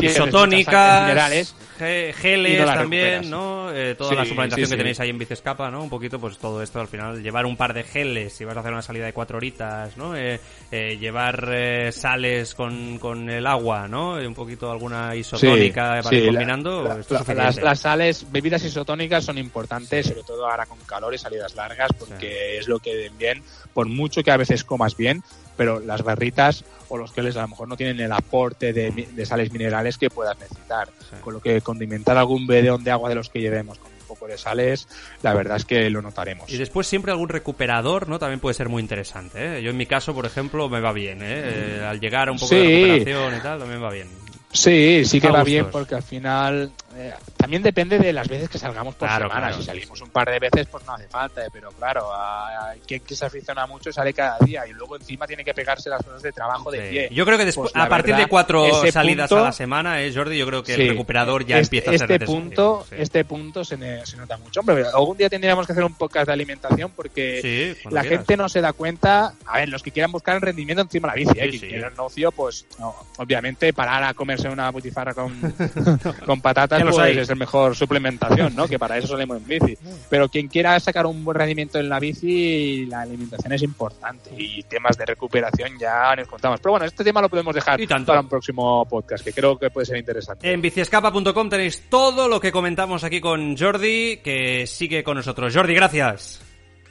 Isotónicas, minerales geles no también, recuperas. ¿no? Eh, toda Sí, la suplementación sí, que tenéis ahí en Bicescapa, ¿no? Un poquito, pues todo esto al final. Llevar un par de geles si vas a hacer una salida de cuatro horitas, ¿no? Eh, eh, llevar sales con, con el agua, ¿no? Un poquito alguna isotónica para ir combinando. la- esto es la- suficiente. las, las sales, bebidas isotónicas son importantes, sobre todo ahora con calor y salidas largas, porque es lo que den bien, por mucho que a veces comas bien, pero las barritas o los geles a lo mejor no tienen el aporte de, sales minerales que puedas necesitar. Sí. Con lo que condimentar algún bidón de agua de los que llevemos con un poco de sales, la verdad es que lo notaremos. Y después siempre algún recuperador, ¿no? También puede ser muy interesante, ¿eh? Yo en mi caso, por ejemplo, me va bien, ¿eh? Eh, al llegar a un poco de recuperación y tal, también va bien. Sí, sí que va bien porque al final eh, también depende de las veces que salgamos por Claro, semana. claro. Si salimos un par de veces, pues no hace falta, eh, pero claro, hay quien que se aficiona mucho sale cada día y luego encima tiene que pegarse las horas de trabajo de Sí. pie. Yo creo que después, Pues a partir de cuatro salidas punto- a la semana, ¿eh, Jordi? Yo creo que Sí. el recuperador ya este, empieza a ser este punto Sí. este punto se, ne- se nota mucho hombre algún día tendríamos que hacer un podcast de alimentación porque la quieras. gente no se da cuenta a ver los que quieran buscar el rendimiento encima de la bici ¿eh? Sí. quieran ocio pues no, obviamente parar a comerse una butifarra con, con patatas ya lo sabéis. es el mejor suplementación, ¿no? que para eso salimos en bici. Pero quien quiera sacar un buen rendimiento en la bici, la alimentación es importante y temas de recuperación ya nos contamos. Pero bueno, este tema lo podemos dejar Y tanto. para un próximo podcast, que creo que puede ser interesante. En biciescapa.com tenéis todo lo que comentamos aquí con Jordi, que sigue con nosotros. Jordi, gracias.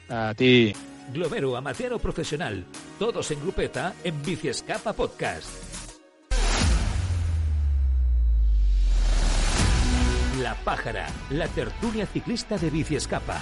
A ti. Globero, amateur o profesional. Todos en grupeta en Biciescapa Podcast. La Pájara, la tertulia ciclista de Biciescapa.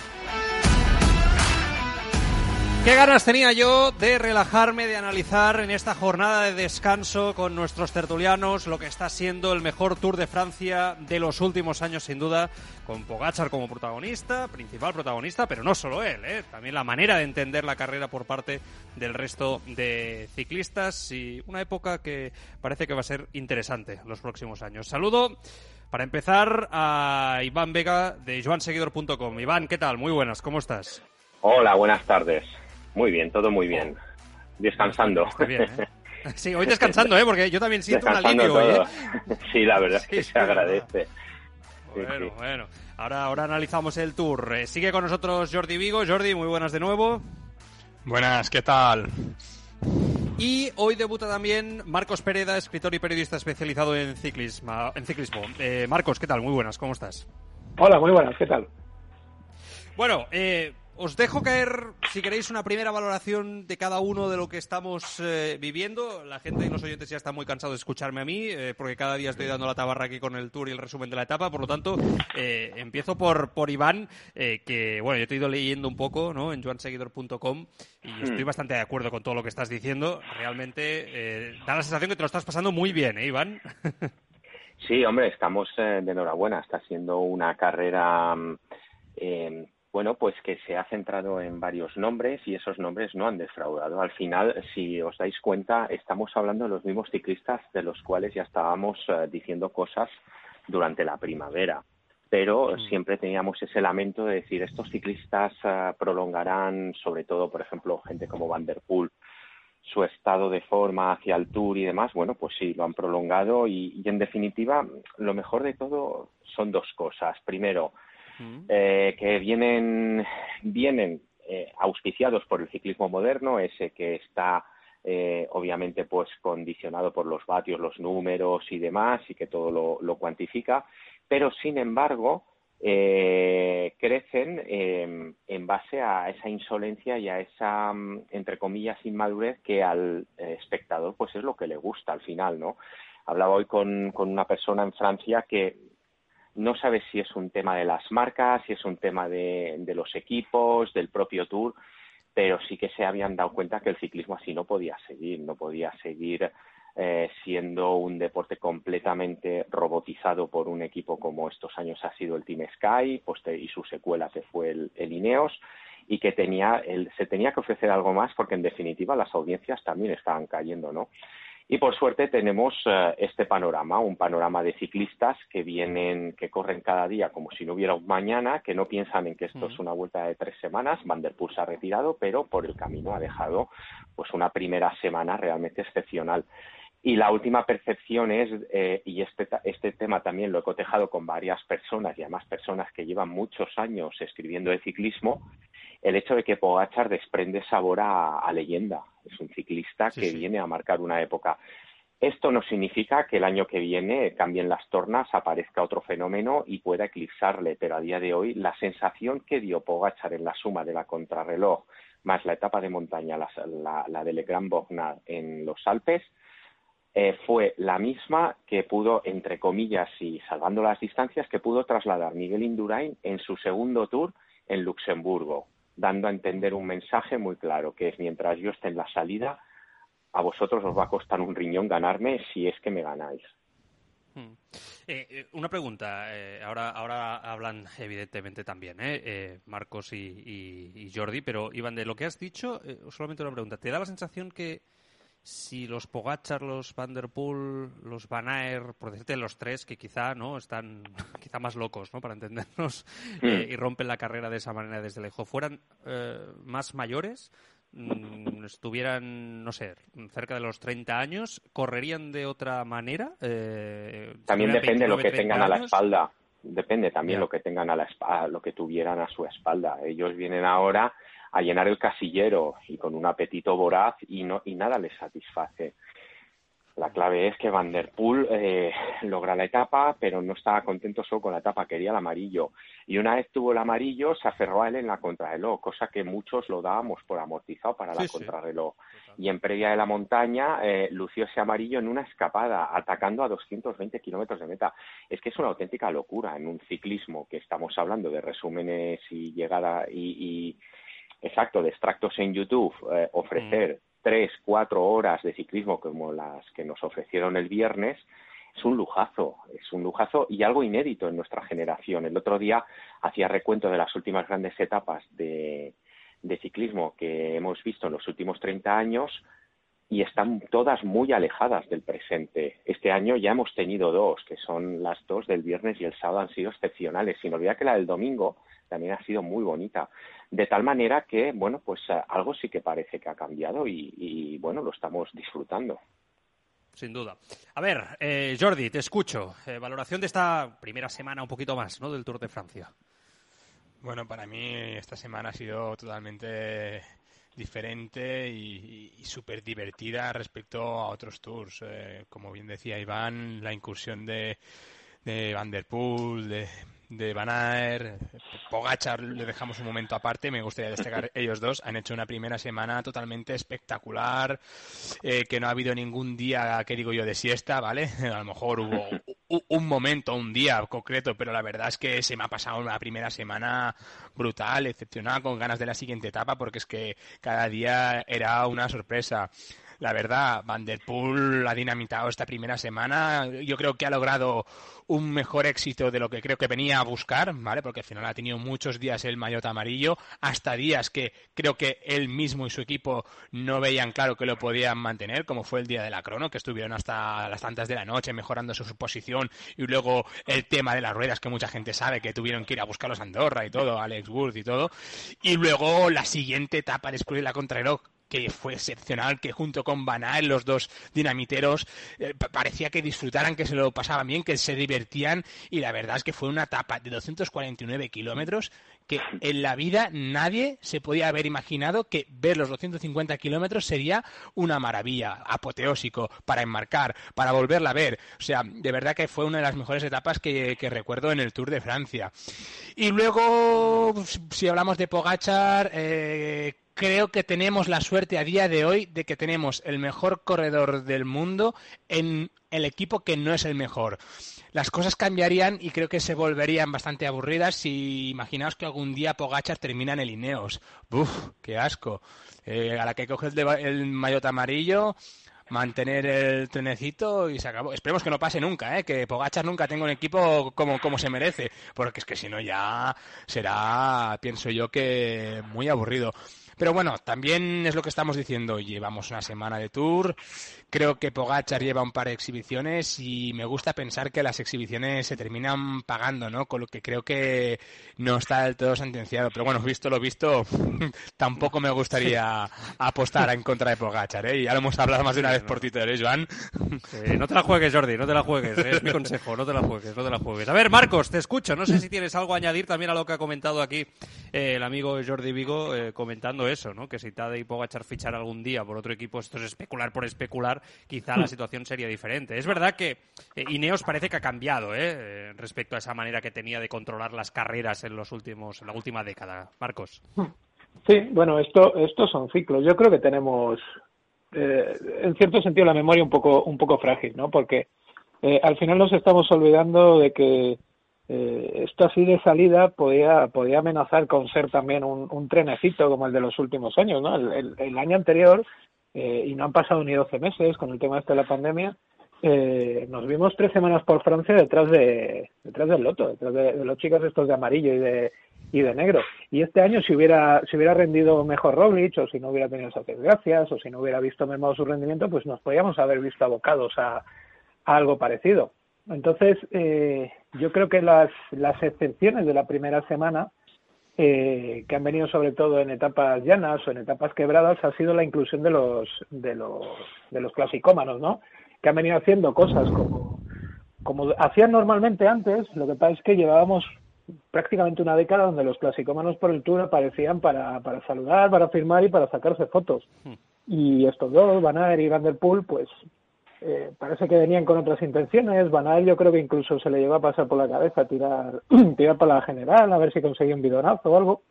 Qué ganas tenía yo de relajarme, de analizar en esta jornada de descanso con nuestros tertulianos lo que está siendo el mejor Tour de Francia de los últimos años, sin duda, con Pogachar como protagonista, principal protagonista, pero no solo él, ¿eh? también la manera de entender la carrera por parte del resto de ciclistas y una época que parece que va a ser interesante los próximos años. Saludo. Para empezar, a Iván Vega de joanseguidor.com. Iván, ¿qué tal? Muy buenas, ¿cómo estás? Hola, buenas tardes. Muy bien, todo muy bien. Descansando. Está bien, ¿eh? Sí, hoy descansando, ¿eh? Porque yo también siento un Descansando alivio hoy. ¿eh? Sí, la verdad es que sí, se agradece. Sí, Bueno, sí. bueno. Ahora, ahora analizamos el tour. Eh, sigue con nosotros Jordi Vigo. Jordi, muy buenas de nuevo. Buenas, ¿qué tal? Y hoy debuta también Marcos Pereda, escritor y periodista especializado en ciclismo. En ciclismo. Eh, Marcos, ¿qué tal? Muy buenas, ¿cómo estás? Hola, muy buenas, ¿qué tal? Bueno, eh, os dejo caer, si queréis, una primera valoración de cada uno de lo que estamos eh, viviendo. La gente y los oyentes ya están muy cansados de escucharme a mí, eh, porque cada día estoy dando la tabarra aquí con el tour y el resumen de la etapa. Por lo tanto, eh, empiezo por, por Iván, que, bueno, yo te he ido leyendo un poco ¿no? en joanseguidor.com y estoy bastante de acuerdo con todo lo que estás diciendo. Realmente da la sensación que te lo estás pasando muy bien, ¿eh, Iván? Sí, hombre, estamos de enhorabuena. Está siendo una carrera, mm, eh, bueno, pues que se ha centrado en varios nombres y esos nombres no han defraudado. Al final, si os dais cuenta, estamos hablando de los mismos ciclistas de los cuales ya estábamos eh, diciendo cosas durante la primavera. Pero siempre teníamos ese lamento de decir, estos ciclistas eh, prolongarán, sobre todo, por ejemplo, gente como Van der Poel, su estado de forma hacia el Tour y demás, bueno, pues sí, lo han prolongado y, y en definitiva, lo mejor de todo son dos cosas. Primero, eh, que vienen, vienen eh, auspiciados por el ciclismo moderno, ese que está eh, obviamente pues condicionado por los vatios, los números y demás, y que todo lo, lo cuantifica, pero sin embargo eh, crecen eh, en base a esa insolencia y a esa, mm, entre comillas, inmadurez que al eh, espectador pues es lo que le gusta al final, ¿no? Hablaba hoy con, con una persona en Francia que no sabe si es un tema de las marcas, si es un tema de, de los equipos, del propio tour, pero sí que se habían dado cuenta que el ciclismo así no podía seguir, no podía seguir eh, siendo un deporte completamente robotizado por un equipo como estos años ha sido el Team Sky poste- y su secuela que fue el, el Ineos y que tenía el, se tenía que ofrecer algo más porque en definitiva las audiencias también estaban cayendo, ¿no? Y por suerte tenemos eh, este panorama, un panorama de ciclistas que vienen, que corren cada día como si no hubiera un mañana, que no piensan en que esto es una vuelta de tres semanas. Van der Poel se ha retirado, pero por el camino ha dejado pues una primera semana realmente excepcional. Y la última percepción es, eh, y este, este tema también lo he cotejado con varias personas y además personas que llevan muchos años escribiendo de ciclismo, el hecho de que Pogachar desprende sabor a, a leyenda. Es un ciclista Sí, que sí. viene a marcar una época. Esto no significa que el año que viene cambien las tornas, aparezca otro fenómeno y pueda eclipsarle, pero a día de hoy la sensación que dio Pogachar en la suma de la contrarreloj más la etapa de montaña, la, la, la del Gran Bognar en los Alpes, eh, fue la misma que pudo, entre comillas y salvando las distancias, que pudo trasladar Miguel Indurain en su segundo tour en Luxemburgo, dando a entender un mensaje muy claro, que es mientras yo esté en la salida, a vosotros os va a costar un riñón ganarme si es que me ganáis. Hmm. Eh, eh, una pregunta. eh, ahora, ahora hablan evidentemente también Marcos y, y- Jordi, pero Iván, de lo que has dicho, solamente una pregunta. ¿Te da la sensación que si los Pogachar, los Van der Poel, los Van Aert, por decirte los tres, que quizá no están quizá más locos, ¿no? Para entendernos, eh, y rompen la carrera de esa manera desde lejos, fueran eh, más mayores, mm, estuvieran, no sé, cerca de los 30 años, correrían de otra manera. Eh, También depende de lo 29, que 30 tengan a la espalda. depende también lo que tengan a la espalda, lo que tuvieran a su espalda. Ellos vienen ahora a llenar el casillero y con un apetito voraz y no y nada les satisface. La clave es que Van der Poel eh, logra la etapa, pero no estaba contento solo con la etapa, quería el amarillo. Y una vez tuvo el amarillo, se aferró a él en la contrarreloj, cosa que muchos lo dábamos por amortizado para la contrarreloj. Y en previa de la montaña eh, lució ese amarillo en una escapada, atacando a 220 kilómetros de meta. Es que es una auténtica locura en un ciclismo que estamos hablando de resúmenes y llegada y, exacto, de extractos en YouTube, eh, ofrecer mm tres, cuatro horas de ciclismo como las que nos ofrecieron el viernes, es un lujazo, es un lujazo y algo inédito en nuestra generación. El otro día hacía recuento de las últimas grandes etapas de, de ciclismo que hemos visto en los últimos 30 años y están todas muy alejadas del presente. Este año ya hemos tenido dos, que son las dos del viernes y el sábado han sido excepcionales, sin olvidar que la del domingo también ha sido muy bonita. De tal manera que, bueno, pues eh, algo sí que parece que ha cambiado y, bueno, lo estamos disfrutando. Sin duda. A ver, eh, Jordi, te escucho. Eh, valoración de esta primera semana un poquito más, ¿no? Del Tour de Francia. Bueno, para mí esta semana ha sido totalmente diferente y, súper divertida respecto a otros tours. como bien decía Iván, la incursión de, de Van der Poel, de, de Van Aert, Pogachar le dejamos un momento aparte, me gustaría destacar ellos dos, han hecho una primera semana totalmente espectacular, eh, que no ha habido ningún día, que digo yo, de siesta, ¿vale? A lo mejor hubo un momento, un día concreto, pero la verdad es que se me ha pasado una primera semana brutal, excepcional, con ganas de la siguiente etapa, porque es que cada día era una sorpresa la verdad, Van Der Poel ha dinamitado esta primera semana. Yo creo que ha logrado un mejor éxito de lo que creo que venía a buscar, ¿vale? Porque al final ha tenido muchos días el maillot amarillo, hasta días que creo que él mismo y su equipo no veían claro que lo podían mantener, como fue el día de la crono, que estuvieron hasta las tantas de la noche mejorando su posición, y luego el tema de las ruedas, que mucha gente sabe que tuvieron que ir a buscarlos a Andorra y todo, Alex Wood y todo. Y luego la siguiente etapa después de la contrarreloj, que fue excepcional, que junto con Van los dos dinamiteros, eh, parecía que disfrutaran, que se lo pasaban bien, que se divertían, y la verdad es que fue una etapa de 249 kilómetros que en la vida nadie se podía haber imaginado que ver los 250 kilómetros sería una maravilla, apoteósico, para enmarcar, para volverla a ver. O sea, de verdad que fue una de las mejores etapas que, recuerdo en el Tour de Francia. Y luego, si hablamos de Pogachar, eh, creo que tenemos la suerte a día de hoy de que tenemos el mejor corredor del mundo en el equipo que no es el mejor. Las cosas cambiarían y creo que se volverían bastante aburridas si imaginaos que algún día Pogachar termina en el Ineos. ¡Buf! ¡Qué asco! Eh, a la que coge el, el maillot amarillo, mantener el trenecito y se acabó. Esperemos que no pase nunca, ¿eh? que Pogachar nunca tenga un equipo como, como se merece, porque es que si no ya será, pienso yo, que muy aburrido. Pero bueno, también es lo que estamos diciendo. Llevamos una semana de tour. Creo que Pogachar lleva un par de exhibiciones y me gusta pensar que las exhibiciones se terminan pagando, ¿no? Con lo que creo que no está del todo sentenciado. Pero bueno, visto lo visto, tampoco me gustaría apostar en contra de Pogachar, ¿eh? Ya lo hemos hablado más de una vez por Twitter, ¿eh, Joan? no te la juegues, Jordi, no te la juegues. ¿eh? Es mi consejo, no te la juegues, no te la juegues. A ver, Marcos, te escucho. No sé si tienes algo a añadir también a lo que ha comentado aquí eh, el amigo Jordi Vigo comentando eso, ¿no? Que si Tadej y Pogachar fichar algún día por otro equipo, esto es especular por especular, quizá la situación sería diferente. Es verdad que eh, Ineos parece que ha cambiado, ¿eh? Respecto a esa manera que tenía de controlar las carreras en los últimos, en la última década. Marcos. Sí, bueno, esto, estos son ciclos. Yo creo que tenemos, eh, en cierto sentido, la memoria un poco, un poco frágil, ¿no? Porque eh, al final nos estamos olvidando de que eh, esto así de salida podía, podía amenazar con ser también un, trenecito como el de los últimos años, ¿no? El, año anterior, eh, y no han pasado ni 12 meses con el tema este de la pandemia, eh, nos vimos tres semanas por Francia detrás de detrás del loto, detrás de, los chicos estos de amarillo y de y de negro. Y este año si hubiera si hubiera rendido mejor Roglic o si no hubiera tenido esas desgracias o si no hubiera visto mermado su rendimiento, pues nos podríamos haber visto abocados a, a algo parecido. Entonces, eh, yo creo que las, las excepciones de la primera semana, eh, que han venido sobre todo en etapas llanas o en etapas quebradas, ha sido la inclusión de los, de los, de los clasicómanos, ¿no? Que han venido haciendo cosas como, como hacían normalmente antes, lo que pasa es que llevábamos prácticamente una década donde los clasicómanos por el Tour aparecían para, para saludar, para firmar y para sacarse fotos. Hmm. Y estos dos, Van Aert y Van Der Poel, pues eh, parece que venían con otras intenciones. Aert yo creo que incluso se le llegó a pasar por la cabeza tirar, tirar para la general, a ver si conseguía un bidonazo o algo.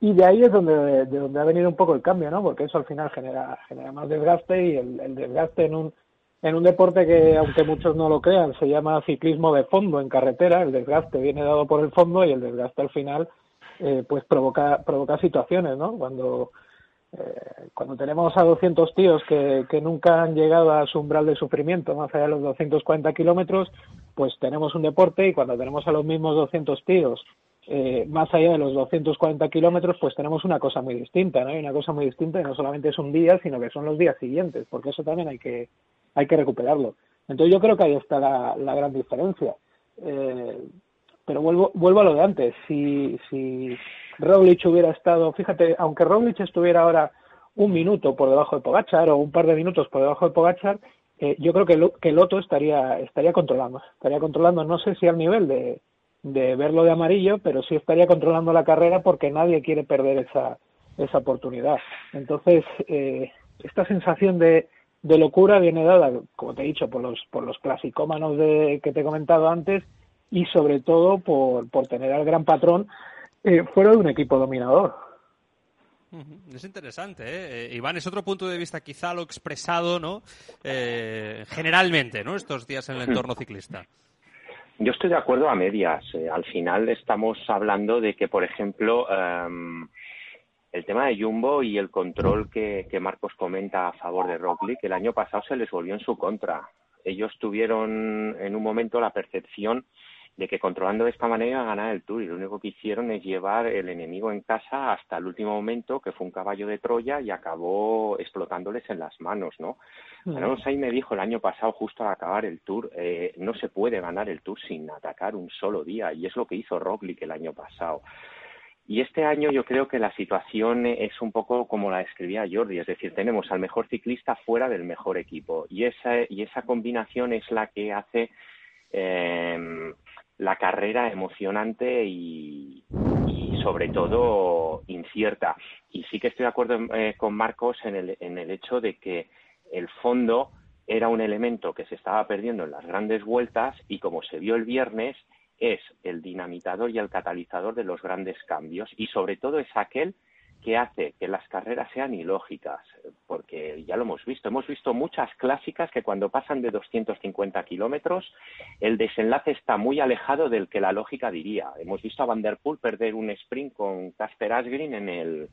Y de ahí es donde, de donde ha venido un poco el cambio, ¿no? Porque eso al final genera, genera más desgaste y el, el desgaste en un, en un deporte que, aunque muchos no lo crean, se llama ciclismo de fondo en carretera, el desgaste viene dado por el fondo y el desgaste al final eh, pues provoca, provoca situaciones, ¿no? Cuando, eh, cuando tenemos a 200 tíos que, nunca han llegado a su umbral de sufrimiento, más allá de los 240 kilómetros, pues tenemos un deporte y cuando tenemos a los mismos 200 tíos eh, más allá de los 240 kilómetros, pues tenemos una cosa muy distinta, ¿no? Y una cosa muy distinta y no solamente es un día, sino que son los días siguientes, porque eso también hay que, hay que recuperarlo. Entonces yo creo que ahí está la, la gran diferencia. Eh, pero vuelvo, vuelvo a lo de antes. Si, si Roglic hubiera estado, fíjate, aunque Roglic estuviera ahora un minuto por debajo de Pogachar o un par de minutos por debajo de Pogachar, eh, yo creo que, que Loto estaría, estaría controlando. Estaría controlando, no sé si al nivel de, de verlo de amarillo, pero sí estaría controlando la carrera porque nadie quiere perder esa, esa oportunidad. Entonces, eh, esta sensación de, de locura viene dada, como te he dicho, por los, por los clasicómanos de, que te he comentado antes y sobre todo por, por tener al gran patrón eh, fuera de un equipo dominador. Es interesante, ¿eh? ¿eh? Iván, es otro punto de vista quizá lo expresado, ¿no? Eh, generalmente, ¿no? Estos días en el entorno ciclista. Yo estoy de acuerdo a medias. Eh, al final estamos hablando de que, por ejemplo, em, el tema de Jumbo y el control que, Marcos comenta a favor de Roglic, el año pasado se les volvió en su contra. Ellos tuvieron en un momento la percepción de que controlando de esta manera ganar el Tour y lo único que hicieron es llevar el enemigo en casa hasta el último momento, que fue un caballo de Troya y acabó explotándoles en las manos, ¿no? Mm. me dijo el año pasado, justo al acabar el Tour, eh, no se puede ganar el Tour sin atacar un solo día y es lo que hizo Roglic el año pasado. Y este año yo creo que la situación es un poco como la describía Jordi, es decir, tenemos al mejor ciclista fuera del mejor equipo y esa, y esa combinación es la que hace eh, la carrera emocionante y, sobre todo incierta. Y sí que estoy de acuerdo eh, con Marcos en el, en el hecho de que el fondo era un elemento que se estaba perdiendo en las grandes vueltas y como se vio el viernes, es el dinamitador y el catalizador de los grandes cambios y sobre todo es aquel que hace que las carreras sean ilógicas, porque ya lo hemos visto, hemos visto muchas clásicas que cuando pasan de 250 kilómetros el desenlace está muy alejado del que la lógica diría. Hemos visto a Van perder un sprint con Casper Asgreen en el,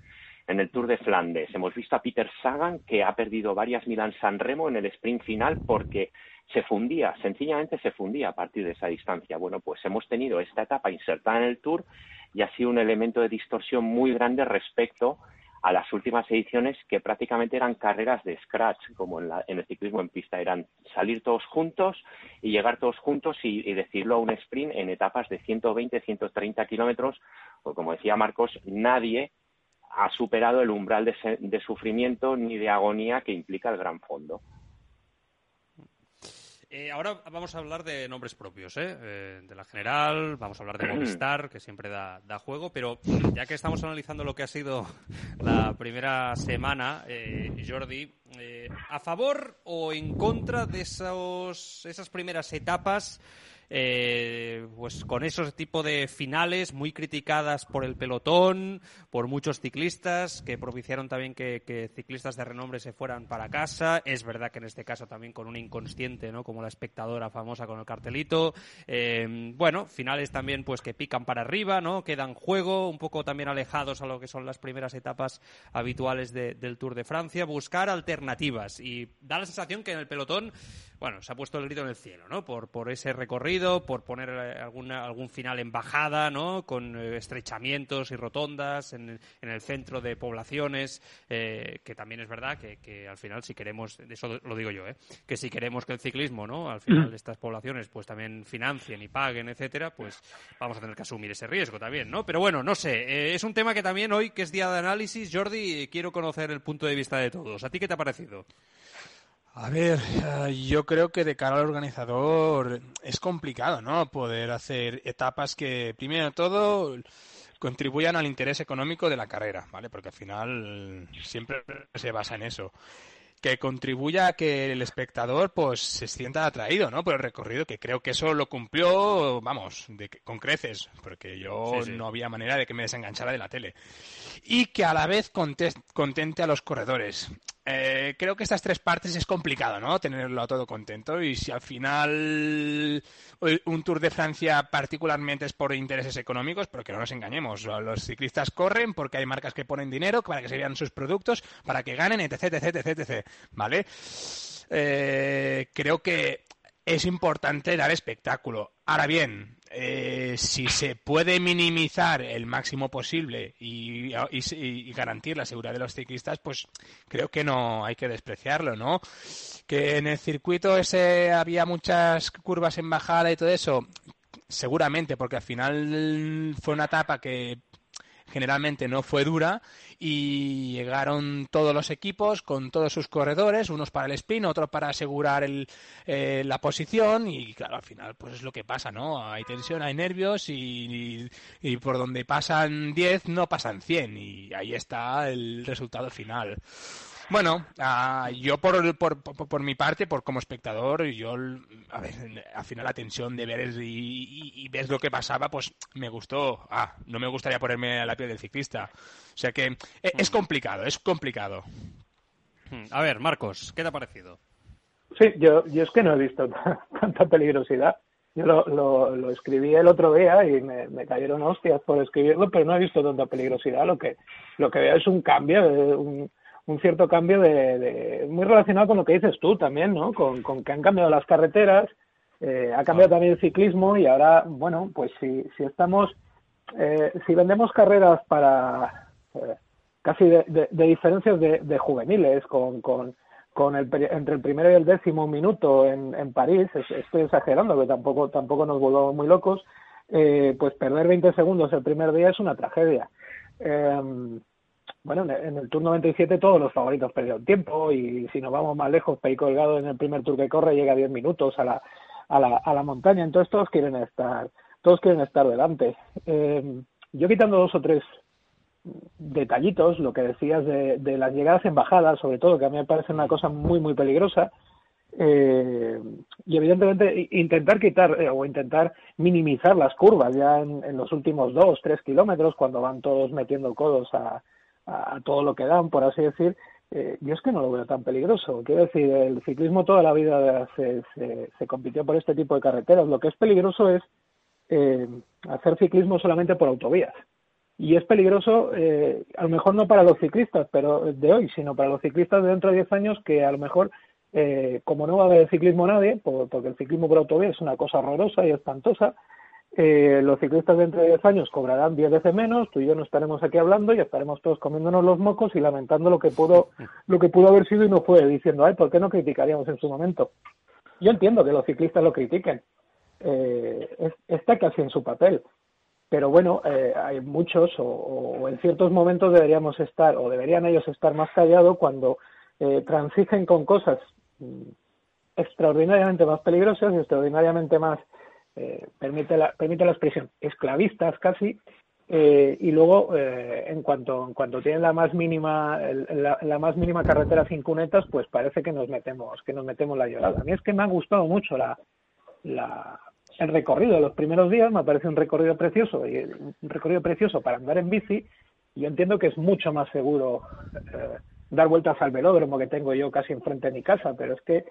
en el Tour de Flandes. Hemos visto a Peter Sagan que ha perdido varias Milan San Remo en el sprint final porque se fundía, sencillamente se fundía a partir de esa distancia. Bueno, pues hemos tenido esta etapa insertada en el Tour y ha sido un elemento de distorsión muy grande respecto a las últimas ediciones que prácticamente eran carreras de scratch, como en, el ciclismo en pista, eran salir todos juntos y llegar todos juntos y, decirlo a un sprint en etapas de 120, 130 kilómetros, o como decía Marcos, nadie ha superado el umbral de sufrimiento ni de agonía que implica el gran fondo. Eh, ahora vamos a hablar de nombres propios, ¿eh? ¿eh? de la general, vamos a hablar de Movistar, que siempre da, juego, pero ya que estamos analizando lo que ha sido la primera semana, eh, Jordi, ¿a favor o en contra de esos, esas primeras etapas? Eh, pues con esos tipo de finales muy criticadas por el pelotón, por muchos ciclistas, que propiciaron también que, ciclistas de renombre se fueran para casa. Es verdad que en este caso también con una inconsciente, ¿no? Como la espectadora famosa con el cartelito. Eh, bueno, finales también pues que pican para arriba, ¿no? Quedan juego, un poco también alejados a lo que son las primeras etapas habituales del Tour de Francia. Buscar alternativas y da la sensación que en el pelotón bueno, se ha puesto el grito en el cielo, ¿no? Por, por ese recorrido, por poner eh, alguna, algún final en bajada, ¿no? Con eh, estrechamientos y rotondas en, en, el centro de poblaciones, eh, que también es verdad que, que, al final si queremos, eso lo digo yo, ¿eh? Que si queremos que el ciclismo, ¿no? Al final de estas poblaciones pues también financien y paguen, etcétera, pues vamos a tener que asumir ese riesgo también, ¿no? Pero bueno, no sé, es un tema que también hoy, que es día de análisis, Jordi, quiero conocer el punto de vista de todos. ¿A ti qué te ha parecido? A ver, eh, yo creo que de cara al organizador es complicado, ¿no? Poder hacer etapas que, primero de todo, contribuyan al interés económico de la carrera, ¿vale? Porque al final siempre se basa en eso que contribuya a que el espectador pues se sienta atraído ¿no? por el recorrido, que creo que eso lo cumplió, vamos, de, con creces, porque yo no había manera de que me desenganchara de la tele. Y que a la vez contente a los corredores. Eh, creo que estas tres partes es complicado, ¿no? Tenerlo a todo contento. Y si al final un Tour de Francia particularmente es por intereses económicos, porque no nos engañemos, los ciclistas corren porque hay marcas que ponen dinero para que se vean sus productos, para que ganen, etc, etc, etc, etc ¿vale? Eh, creo que es importante dar espectáculo. Ahora bien, eh, si se puede minimizar el máximo posible y, y, garantir la seguridad de los ciclistas, pues creo que no hay que despreciarlo, ¿no? Que en el circuito ese había muchas curvas en bajada y todo eso, seguramente, porque al final fue una etapa que generalmente no fue dura y llegaron todos los equipos con todos sus corredores, unos para el spin, otros para asegurar el, eh, la posición y claro, al final pues es lo que pasa, ¿no? Hay tensión, hay nervios y, y, por donde pasan 10 no pasan 100 y ahí está el resultado final. Bueno, uh, yo por, por, por, mi parte, por como espectador, yo, a ver, al final la tensión de ver y, y, ves lo que pasaba, pues me gustó. Ah, no me gustaría ponerme a la piel del ciclista. O sea que eh, es hmm. complicado, es complicado. Hmm. A ver, Marcos, ¿qué te ha parecido? Sí, yo, yo es que no he visto tanta peligrosidad. Yo lo, lo, lo, escribí el otro día y me, me, cayeron hostias por escribirlo, pero no he visto tanta peligrosidad. Lo que, lo que veo es un cambio, un, un cierto cambio de, muy relacionado con lo que dices tú también, ¿no? Con, que han cambiado las carreteras, eh, ha cambiado también el ciclismo y ahora, bueno, pues si, si estamos, eh, si vendemos carreras para eh, casi de, diferencias de, juveniles, con, con, con el, entre el primero y el décimo minuto en, en París, estoy exagerando, que tampoco, tampoco nos volvamos muy locos, pues perder 20 segundos el primer día es una tragedia. Bueno, en el Tour 97 todos los favoritos perdieron tiempo y si nos vamos más lejos, Pei Colgado en el primer Tour que corre llega a 10 minutos a la, a la, a la montaña, entonces todos quieren estar, todos quieren estar delante. Eh, yo quitando dos o tres detallitos, lo que decías de, de las llegadas en bajada, sobre todo, que a mí me parece una cosa muy, muy peligrosa, eh, y evidentemente intentar quitar eh, o intentar minimizar las curvas ya en, en, los últimos dos, tres kilómetros cuando van todos metiendo codos a, a, todo lo que dan, por así decir, eh, yo es que no lo veo tan peligroso. Quiero decir, el ciclismo toda la vida se, se, compitió por este tipo de carreteras. Lo que es peligroso es eh, hacer ciclismo solamente por autovías. Y es peligroso, eh, a lo mejor no para los ciclistas pero de hoy, sino para los ciclistas de dentro de 10 años que a lo mejor, eh, como no va a haber ciclismo nadie, porque el ciclismo por autovía es una cosa horrorosa y espantosa, eh, los ciclistas dentro de 10 años cobrarán 10 veces menos, tú y yo no estaremos aquí hablando y estaremos todos comiéndonos los mocos y lamentando lo que pudo, lo que pudo haber sido y no fue, diciendo, ay, ¿por qué no criticaríamos en su momento? Yo entiendo que los ciclistas lo critiquen, eh, está casi en su papel, pero bueno, eh, hay muchos o, en ciertos momentos deberíamos estar o deberían ellos estar más callados cuando eh, transigen con cosas mm, extraordinariamente más peligrosas y extraordinariamente más eh, permite, la, permite la expresión, esclavistas casi, eh, y luego eh, en cuanto en cuanto tienen la más mínima la, la, más mínima carretera sin cunetas pues parece que nos metemos que nos metemos la llorada. A mí es que me ha gustado mucho la, la el recorrido. De los primeros días me parece un recorrido precioso y un recorrido precioso para andar en bici y yo entiendo que es mucho más seguro eh, dar vueltas al velódromo que tengo yo casi enfrente de mi casa pero es que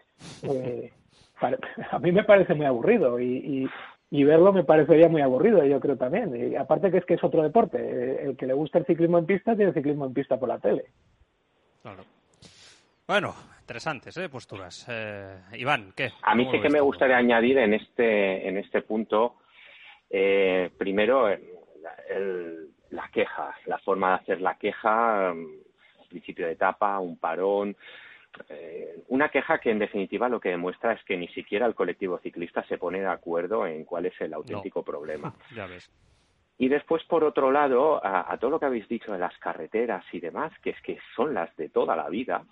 eh, a mí me parece muy aburrido y, y, verlo me parecería muy aburrido, yo creo también. Y aparte que es que es otro deporte. El que le gusta el ciclismo en pista tiene ciclismo en pista por la tele. Claro. Bueno, interesantes ¿eh? posturas. Eh, Iván, ¿qué? A mí sí que me gustaría añadir en este, en este punto, eh, primero, la queja, la forma de hacer la queja, mm, principio de etapa, un parón, eh, una queja que en definitiva lo que demuestra es que ni siquiera el colectivo ciclista se pone de acuerdo en cuál es el auténtico problema. ya ves. Y después, por otro lado, a, todo lo que habéis dicho de las carreteras y demás, que es que son las de toda la vida,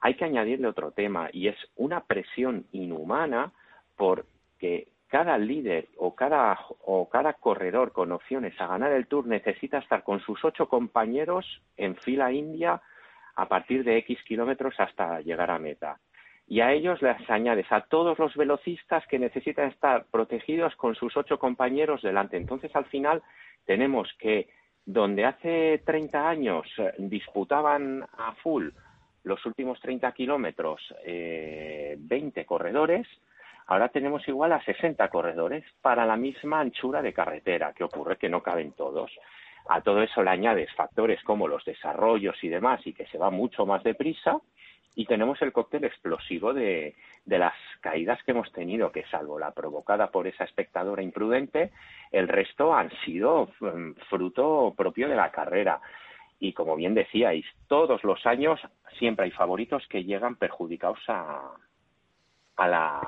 hay que añadirle otro tema y es una presión inhumana porque cada líder o cada, o cada corredor con opciones a ganar el Tour necesita estar con sus ocho compañeros en fila india a partir de X kilómetros hasta llegar a meta. Y a ellos les añades a todos los velocistas que necesitan estar protegidos con sus ocho compañeros delante. Entonces, al final, tenemos que donde hace 30 años eh, disputaban a full los últimos 30 kilómetros eh, 20 corredores, ahora tenemos igual a 60 corredores para la misma anchura de carretera. ¿Qué ocurre? Que no caben todos. A todo eso le añades factores como los desarrollos y demás y que se va mucho más deprisa y tenemos el cóctel explosivo de, las caídas que hemos tenido, que salvo la provocada por esa espectadora imprudente, el resto han sido mm, fruto propio de la carrera. Y como bien decíais, todos los años siempre hay favoritos que llegan perjudicados a, a, la,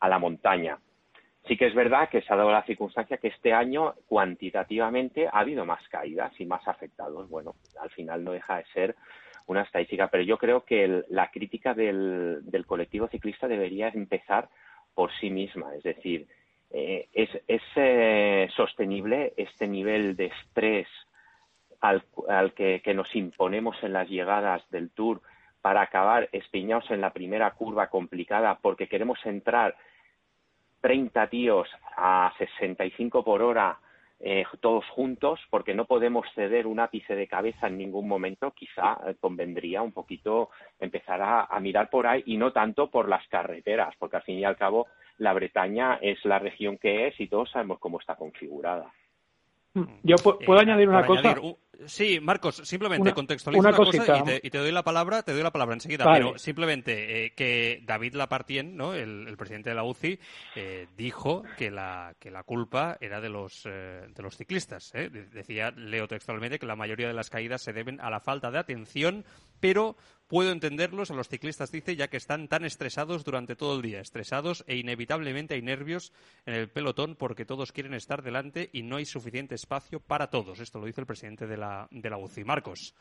a la montaña. Sí que es verdad que se ha dado la circunstancia que este año cuantitativamente ha habido más caídas y más afectados. Bueno, al final no deja de ser una estadística, pero yo creo que la crítica del, colectivo ciclista debería empezar por sí misma, es decir, eh, es, eh, sostenible este nivel de estrés al, al que, que, nos imponemos en las llegadas del Tour para acabar espiñados en la primera curva complicada porque queremos entrar 30 tíos a 65 por hora eh, todos juntos, porque no podemos ceder un ápice de cabeza en ningún momento, quizá eh, convendría un poquito empezar a, a, mirar por ahí y no tanto por las carreteras, porque al fin y al cabo la Bretaña es la región que es y todos sabemos cómo está configurada. Yo puedo eh, añadir una cosa. Añadir, Sí, Marcos, simplemente contextualiza una, cosa y te, y te, doy la palabra, te doy la palabra enseguida, vale. pero simplemente eh, que David Lapartien, ¿no? el, el, presidente de la UCI, eh, dijo que la, que la culpa era de los, eh, de los ciclistas. ¿eh? Decía, leo textualmente, que la mayoría de las caídas se deben a la falta de atención, pero puedo entenderlos a los ciclistas, dice, ya que están tan estresados durante todo el día, estresados e inevitablemente hay nervios en el pelotón porque todos quieren estar delante y no hay suficiente espacio para todos. Esto lo dice el presidente de la de la UCI. Marcos.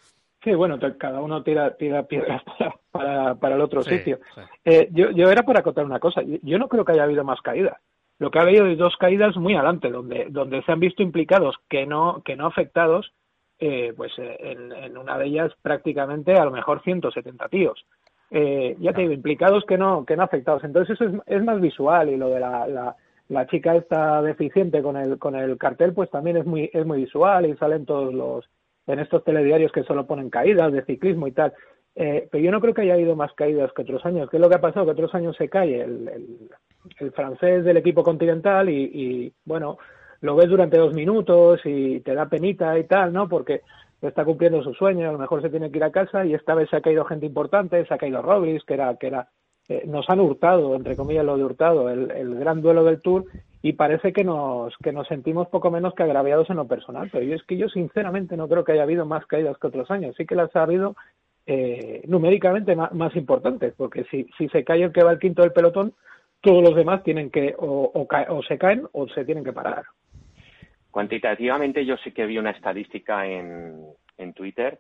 Sí, bueno, cada uno tira, tira piedras para, para, para el otro sí, sitio. Sí. Eh, yo, yo era por acotar una cosa. Yo no creo que haya habido más caídas. Lo que ha habido es dos caídas muy adelante, donde, donde se han visto implicados que no, que no afectados, eh, pues eh, en, en, una de ellas prácticamente a lo mejor 170 tíos. Eh, ya te digo, implicados que no, que no afectados. Entonces eso es, es más visual y lo de la, la, la chica esta deficiente con el, con el cartel, pues también es muy, es muy visual y salen todos los, en estos telediarios que solo ponen caídas de ciclismo y tal. Eh, pero yo no creo que haya habido más caídas que otros años. ¿Qué es lo que ha pasado? Que otros años se cae el, el, el francés del equipo continental y, y, bueno, lo ves durante dos minutos y te da penita y tal, ¿no? Porque está cumpliendo su sueño, a lo mejor se tiene que ir a casa y esta vez se ha caído gente importante, se ha caído Robles, que era, que era, eh, nos han hurtado, entre comillas lo de hurtado, el, el gran duelo del Tour y parece que nos, que nos sentimos poco menos que agraviados en lo personal. Pero yo es que yo sinceramente no creo que haya habido más caídas que otros años. Sí que las ha habido eh, numéricamente más, importantes, porque si, si se cae el que va al quinto del pelotón, todos los demás tienen que o, o, o se caen o se tienen que parar. Cuantitativamente yo sí que vi una estadística en, en Twitter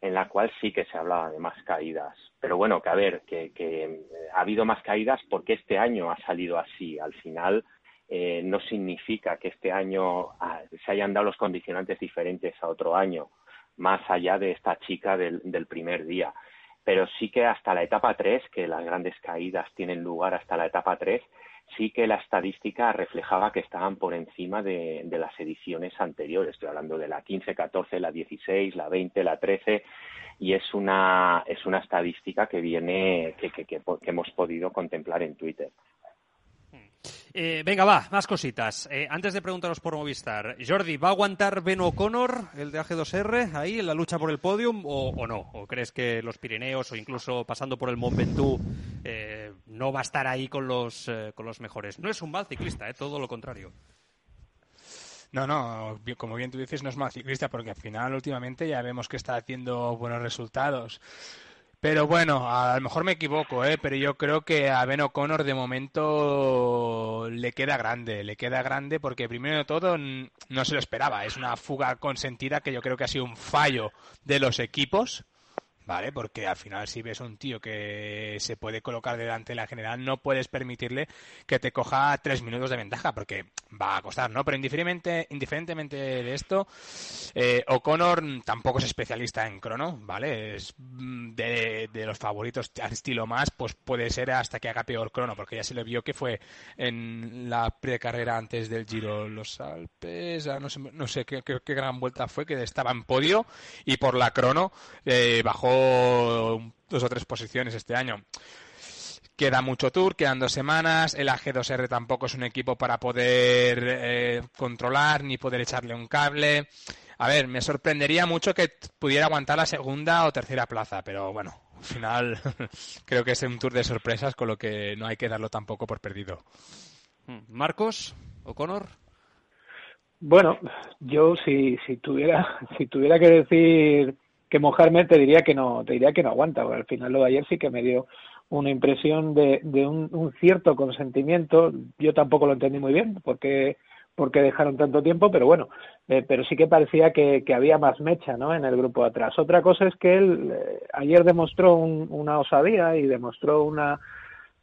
en la cual sí que se hablaba de más caídas. Pero bueno, que a ver, que, que ha habido más caídas porque este año ha salido así. Al final, eh, no significa que este año ah, se hayan dado los condicionantes diferentes a otro año, más allá de esta chica del, del primer día. Pero sí que hasta la etapa 3, que las grandes caídas tienen lugar hasta la etapa 3, sí que la estadística reflejaba que estaban por encima de, las ediciones anteriores. Estoy hablando de la 15, 14, la 16, la 20, la 13, y es una, es una estadística que viene, que, que, que hemos podido contemplar en Twitter. Eh, venga, va, más cositas. Eh, antes de preguntaros por Movistar, Jordi, ¿va a aguantar Ben O'Connor, el de AG2R, ahí en la lucha por el podium o, no? ¿O crees que los Pirineos o incluso pasando por el Mont Ventoux eh, no va a estar ahí con los, eh, con los mejores? No es un mal ciclista, todo lo contrario. No, no, como bien tú dices, no es mal ciclista porque al final últimamente ya vemos que está haciendo buenos resultados. Pero bueno, a lo mejor me equivoco, ¿eh? pero yo creo que a Ben O'Connor de momento le queda grande, le queda grande porque primero de todo no se lo esperaba, es una fuga consentida que yo creo que ha sido un fallo de los equipos, ¿vale? Porque al final si ves un tío que se puede colocar delante de la general, no puedes permitirle que te coja tres minutos de ventaja, porque va a costar, ¿no? Pero indiferentemente, de esto, eh, O'Connor tampoco es especialista en crono, ¿vale? Es mm, de, de los favoritos al estilo más, pues puede ser hasta que haga peor crono, porque ya se le vio que fue en la precarrera antes del Giro los Alpes, ah, no sé, no sé qué, qué, qué gran vuelta fue, que estaba en podio y por la crono eh, bajó dos o tres posiciones este año. Queda mucho tour, quedan dos semanas. El AG2R tampoco es un equipo para poder eh, controlar ni poder echarle un cable. A ver, me sorprendería mucho que pudiera aguantar la segunda o tercera plaza, pero bueno, al final creo que es un tour de sorpresas, con lo que no hay que darlo tampoco por perdido. Marcos, O'Connor. Bueno, yo si, si tuviera si tuviera que decir que mojarme te diría que no te diría que no aguanta porque al final lo de ayer sí que me dio una impresión de, de un, un, cierto consentimiento. Yo tampoco lo entendí muy bien porque porque dejaron tanto tiempo pero bueno eh, pero sí que parecía que, que, había más mecha no en el grupo atrás. Otra cosa es que él eh, ayer demostró un, una osadía y demostró una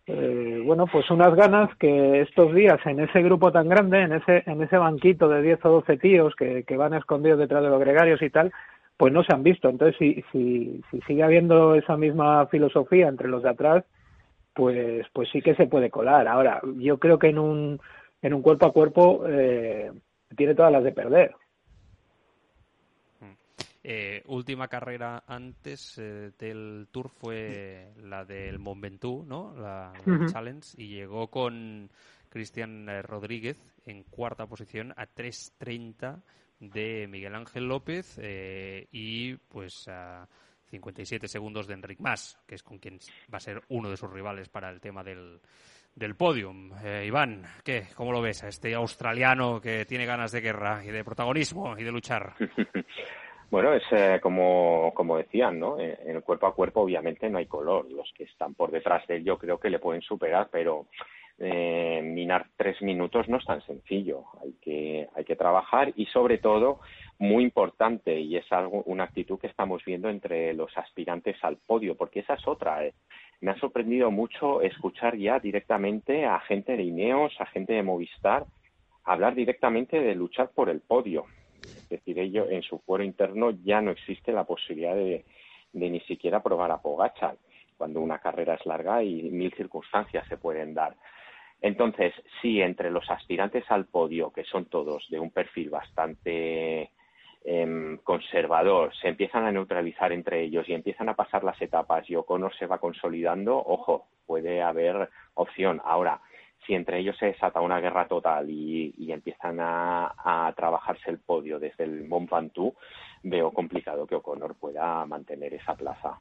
eh, bueno, pues unas ganas que estos días en ese grupo tan grande, en ese, en ese banquito de 10 o 12 tíos que, que van escondidos detrás de los gregarios y tal, pues no se han visto. Entonces, si, si, si sigue habiendo esa misma filosofía entre los de atrás, pues, pues sí que se puede colar. Ahora, yo creo que en un, en un cuerpo a cuerpo eh, tiene todas las de perder. Eh, última carrera antes eh, del Tour fue la del Mont Ventoux, ¿no? La, uh -huh. Challenge y llegó con Cristian eh, Rodríguez en cuarta posición a 3.30 de Miguel Ángel López eh, y pues a 57 segundos de Enric Mas, que es con quien va a ser uno de sus rivales para el tema del, del podium. Eh, Iván, ¿qué? ¿Cómo lo ves a este australiano que tiene ganas de guerra y de protagonismo y de luchar? Bueno, es eh, como, como decían, ¿no? En el cuerpo a cuerpo obviamente no hay color. Los que están por detrás de él yo creo que le pueden superar, pero eh, minar tres minutos no es tan sencillo. Hay que, hay que trabajar y sobre todo, muy importante, y es algo, una actitud que estamos viendo entre los aspirantes al podio, porque esa es otra. Eh. Me ha sorprendido mucho escuchar ya directamente a gente de Ineos, a gente de Movistar, hablar directamente de luchar por el podio es decir, ello en su fuero interno ya no existe la posibilidad de, de ni siquiera probar a Pogachar cuando una carrera es larga y mil circunstancias se pueden dar. Entonces, sí, entre los aspirantes al podio, que son todos de un perfil bastante eh, conservador, se empiezan a neutralizar entre ellos y empiezan a pasar las etapas y O'Connor se va consolidando, ojo, puede haber opción. Ahora, si entre ellos se desata una guerra total y, y empiezan a, a, trabajarse el podio desde el Mont Ventoux, veo complicado que O'Connor pueda mantener esa plaza.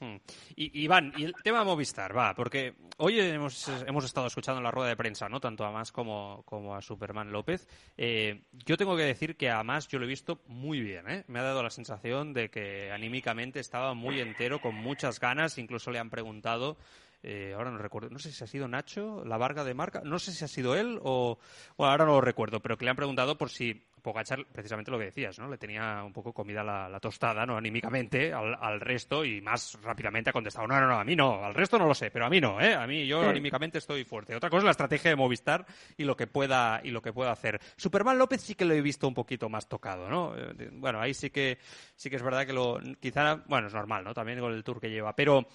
Hmm. Y, Iván, y el tema Movistar, va, porque hoy hemos, hemos estado escuchando la rueda de prensa, ¿no? Tanto a Más como, como a Superman López. Eh, yo tengo que decir que a Más yo lo he visto muy bien, ¿eh? Me ha dado la sensación de que anímicamente estaba muy entero, con muchas ganas, incluso le han preguntado eh, ahora no recuerdo, no sé si ha sido Nacho, la Varga de Marca, no sé si ha sido él o, bueno, ahora no lo recuerdo, pero que le han preguntado por si Pogachar, precisamente lo que decías, ¿no? Le tenía un poco comida la, la tostada, ¿no? Anímicamente al, al, resto y más rápidamente ha contestado, no, no, no, a mí no, al resto no lo sé, pero a mí no, ¿eh? A mí yo anímicamente estoy fuerte. Otra cosa es la estrategia de Movistar y lo que pueda, y lo que pueda hacer. Superman López sí que lo he visto un poquito más tocado, ¿no? Eh, bueno, ahí sí que, sí que es verdad que lo, quizá, bueno, es normal, ¿no? También con el tour que lleva, pero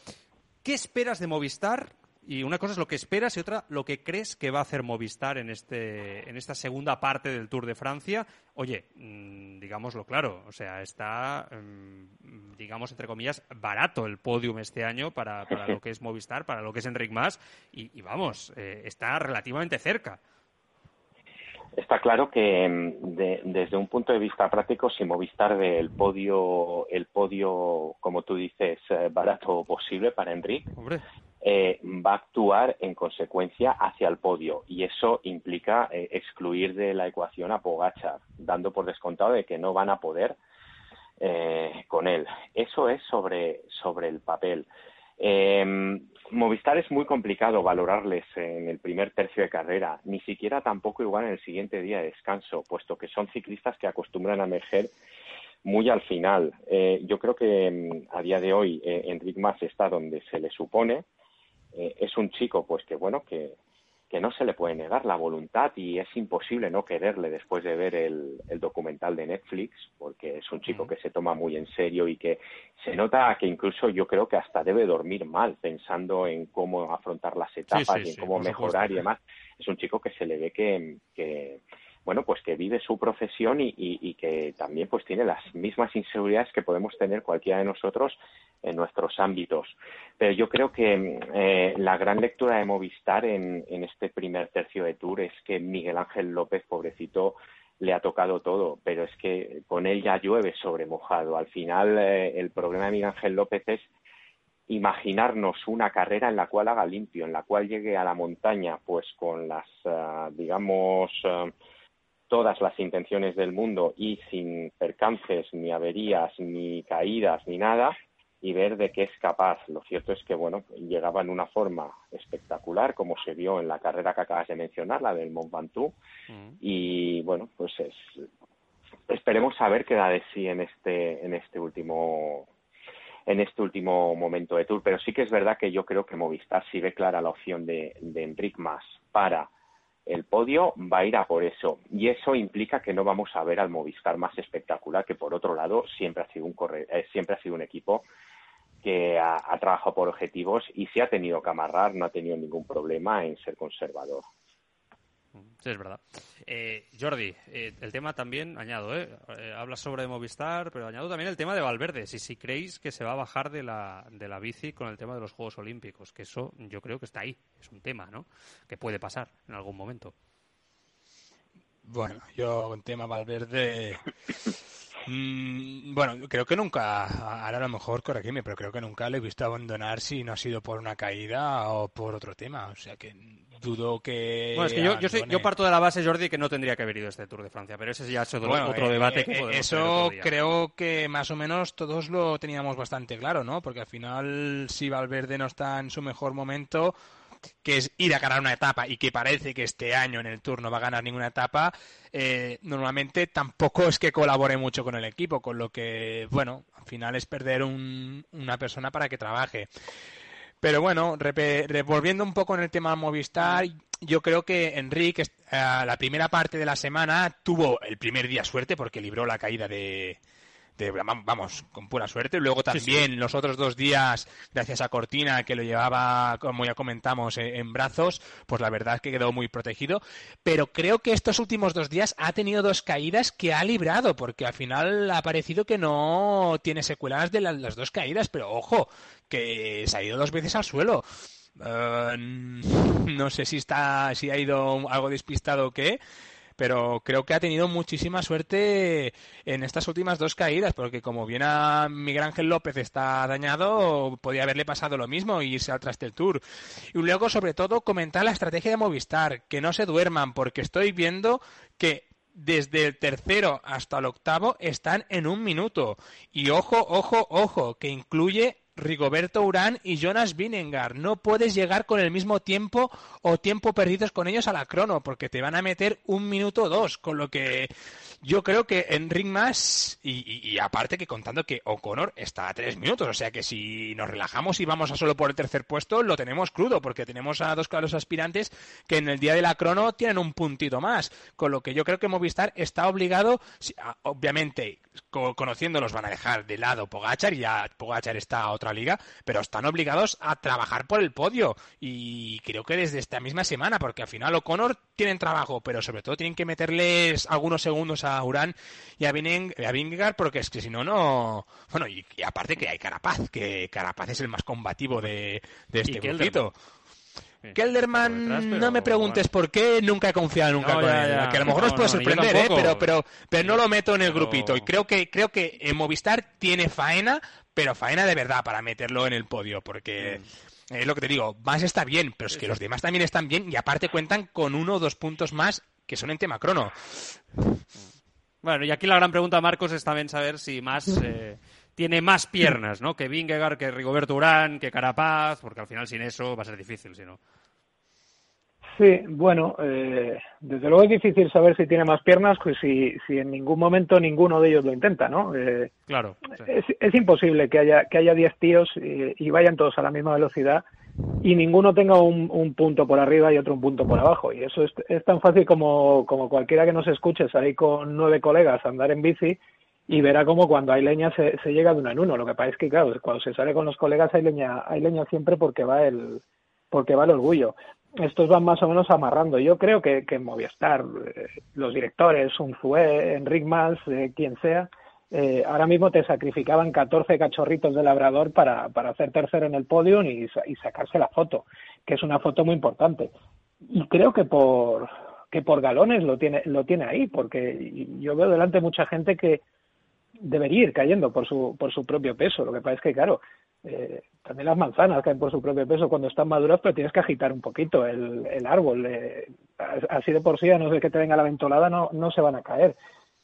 ¿Qué esperas de Movistar? Y una cosa es lo que esperas y otra lo que crees que va a hacer Movistar en, este, en esta segunda parte del Tour de Francia. Oye, mmm, digámoslo claro, o sea, está, mmm, digamos, entre comillas, barato el podium este año para, para lo que es Movistar, para lo que es Enric Mas, y, y vamos, eh, está relativamente cerca. Está claro que mm, de, desde un punto de vista práctico, si Movistar ve el podio, el podio, como tú dices, eh, barato posible para Enrique, eh, va a actuar en consecuencia hacia el podio y eso implica eh, excluir de la ecuación a Pogachar, dando por descontado de que no van a poder eh, con él. Eso es sobre, sobre el papel. Eh, Movistar es muy complicado valorarles en el primer tercio de carrera, ni siquiera tampoco igual en el siguiente día de descanso, puesto que son ciclistas que acostumbran a emerger muy al final. Eh, yo creo que mm, a día de hoy eh, Enric Mas está donde se le supone. Eh, es un chico, pues que bueno, que, que no se le puede negar la voluntad y es imposible no quererle después de ver el, el documental de Netflix, porque es un chico que se toma muy en serio y que se nota que incluso yo creo que hasta debe dormir mal pensando en cómo afrontar las etapas y en cómo mejorar y demás. Es un chico que se le ve que, que bueno, pues que vive su profesión y, que también pues tiene las mismas inseguridades que podemos tener cualquiera de nosotros en nuestros ámbitos. Pero yo creo que eh, la gran lectura de Movistar en, este primer tercio de Tour es que Miguel Ángel López, pobrecito, le ha tocado todo, pero es que con él ya llueve sobre mojado. Al final, eh, el problema de Miguel Ángel López es imaginarnos una carrera en la cual haga limpio, en la cual llegue a la montaña, pues con las, uh, digamos, uh, todas las intenciones del mundo y sin percances, ni averías, ni caídas, ni nada, y ver de qué es capaz. Lo cierto es que, bueno, llegaba en una forma espectacular, como se vio en la carrera que acabas de mencionar, la del Mont Ventoux, mm. y bueno, pues es, esperemos saber qué da de sí en este, en este último en este último momento de Tour, pero sí que es verdad que yo creo que Movistar si ve clara la opción de, de Enric Mas para el podio va a ir a por eso. Y eso implica que no vamos a ver al Movistar más espectacular, que por otro lado siempre ha sido un, corre eh, siempre ha sido un equipo que ha, trabajado por objetivos y si ha tenido que amarrar, no ha tenido ningún problema en ser conservador. Es verdad. Eh, Jordi, eh, el tema también, añado, ¿eh? eh hablas sobre Movistar, pero añado también el tema de Valverde. Si, si creéis que se va a bajar de la, de la bici con el tema de los Juegos Olímpicos, que eso yo creo que está ahí, es un tema, ¿no? Que puede pasar en algún momento. Bueno, yo con tema Valverde. Mm, bueno, creo que nunca, ahora a lo mejor corregirme, pero creo que nunca le he visto abandonar si no ha sido por una caída o por otro tema. O sea que dudo que. Bueno, es que yo, yo, soy, yo, parto de la base, Jordi, que no tendría que haber ido este Tour de Francia, pero ese ya es otro, bueno, otro eh, debate eh, que podemos Eso creo que más o menos todos lo teníamos bastante claro, ¿no? Porque al final, si Valverde no está en su mejor momento, que es ir a ganar una etapa y que parece que este año en el Tour no va a ganar ninguna etapa, eh, normalmente tampoco es que colabore mucho con el equipo, con lo que, bueno, al final es perder un, una persona para que trabaje. Pero bueno, revolviendo un poco en el tema Movistar, yo creo que Enrique, eh, la primera parte de la semana, tuvo el primer día suerte porque libró la caída de, de, vamos, con pura suerte. Luego también sí, sí. los otros dos días, gracias a Cortina, que lo llevaba, como ya comentamos, en, en, brazos, pues la verdad es que quedó muy protegido. Pero creo que estos últimos dos días ha tenido dos caídas que ha librado, porque al final ha parecido que no tiene secuelas de la, las dos caídas, pero ojo, que se ha ido dos veces al suelo. Uh, no sé si está, si ha ido algo despistado o qué pero creo que ha tenido muchísima suerte en estas últimas dos caídas, porque como bien a Miguel Ángel López está dañado, podía haberle pasado lo mismo y irse al Trastel Tour. Y luego, sobre todo, comentar la estrategia de Movistar, que no se duerman, porque estoy viendo que desde el tercero hasta el octavo están en un minuto. Y ojo, ojo, ojo, que incluye Rigoberto Urán y Jonas Vinengar. No puedes llegar con el mismo tiempo o tiempo perdidos con ellos a la crono, porque te van a meter un minuto o dos. Con lo que yo creo que en Ring más, y, y, aparte que contando que O'Connor está a tres minutos, o sea que si nos relajamos y vamos a solo por el tercer puesto, lo tenemos crudo, porque tenemos a dos claros aspirantes que en el día de la crono tienen un puntito más. Con lo que yo creo que Movistar está obligado, obviamente, conociéndolos van a dejar de lado Pogachar, y ya Pogachar está a otra liga, pero están obligados a trabajar por el podio. Y creo que desde esta misma semana, porque al final O'Connor tienen trabajo, pero sobre todo tienen que meterles algunos segundos a Urán y a, Vingegaard, porque es que si no, no. Bueno, y, y, aparte que hay Carapaz, que Carapaz es el más combativo de, de este grupito. Kelderman, detrás, pero, no me preguntes bueno. por qué, nunca he confiado nunca no, con ya, él. Ya. Que a lo mejor no, nos puede sorprender, ¿eh? pero, pero, pero no lo meto en el grupito. Y creo que, creo que en Movistar tiene faena, pero faena de verdad para meterlo en el podio, porque mm. es lo que te digo, más está bien, pero es que los demás también están bien y aparte cuentan con uno o dos puntos más que son en tema crono. Bueno, y aquí la gran pregunta, Marcos, es también saber si más eh, tiene más piernas, ¿no? Que Vingegaard, que Rigoberto Urán, que Carapaz, porque al final sin eso va a ser difícil, si no. Sí, bueno, eh, desde luego es difícil saber si tiene más piernas, pues si, si en ningún momento ninguno de ellos lo intenta, ¿no? Eh, claro. Es, es, imposible que haya que haya 10 tíos y, y, vayan todos a la misma velocidad y ninguno tenga un, un, punto por arriba y otro un punto por abajo. Y eso es, es tan fácil como, como cualquiera que nos escuche salir con nueve colegas a andar en bici y verá como cuando hay leña se, se llega de uno en uno. Lo que pasa es que, claro, cuando se sale con los colegas hay leña, hay leña siempre porque va el porque va el orgullo estos van más o menos amarrando. Yo creo que, que Movistar, eh, los directores, Unzué, Enric Mas, eh, quien sea, eh, ahora mismo te sacrificaban 14 cachorritos de labrador para, para hacer tercero en el podio y, y, sacarse la foto, que es una foto muy importante. Y creo que por que por galones lo tiene lo tiene ahí, porque yo veo delante mucha gente que debería ir cayendo por su por su propio peso. Lo que pasa es que claro, eh, también las manzanas caen por su propio peso cuando están maduras, pero tienes que agitar un poquito el, el árbol. Eh, así de por sí, a no ser que te venga la ventolada, no, no se van a caer.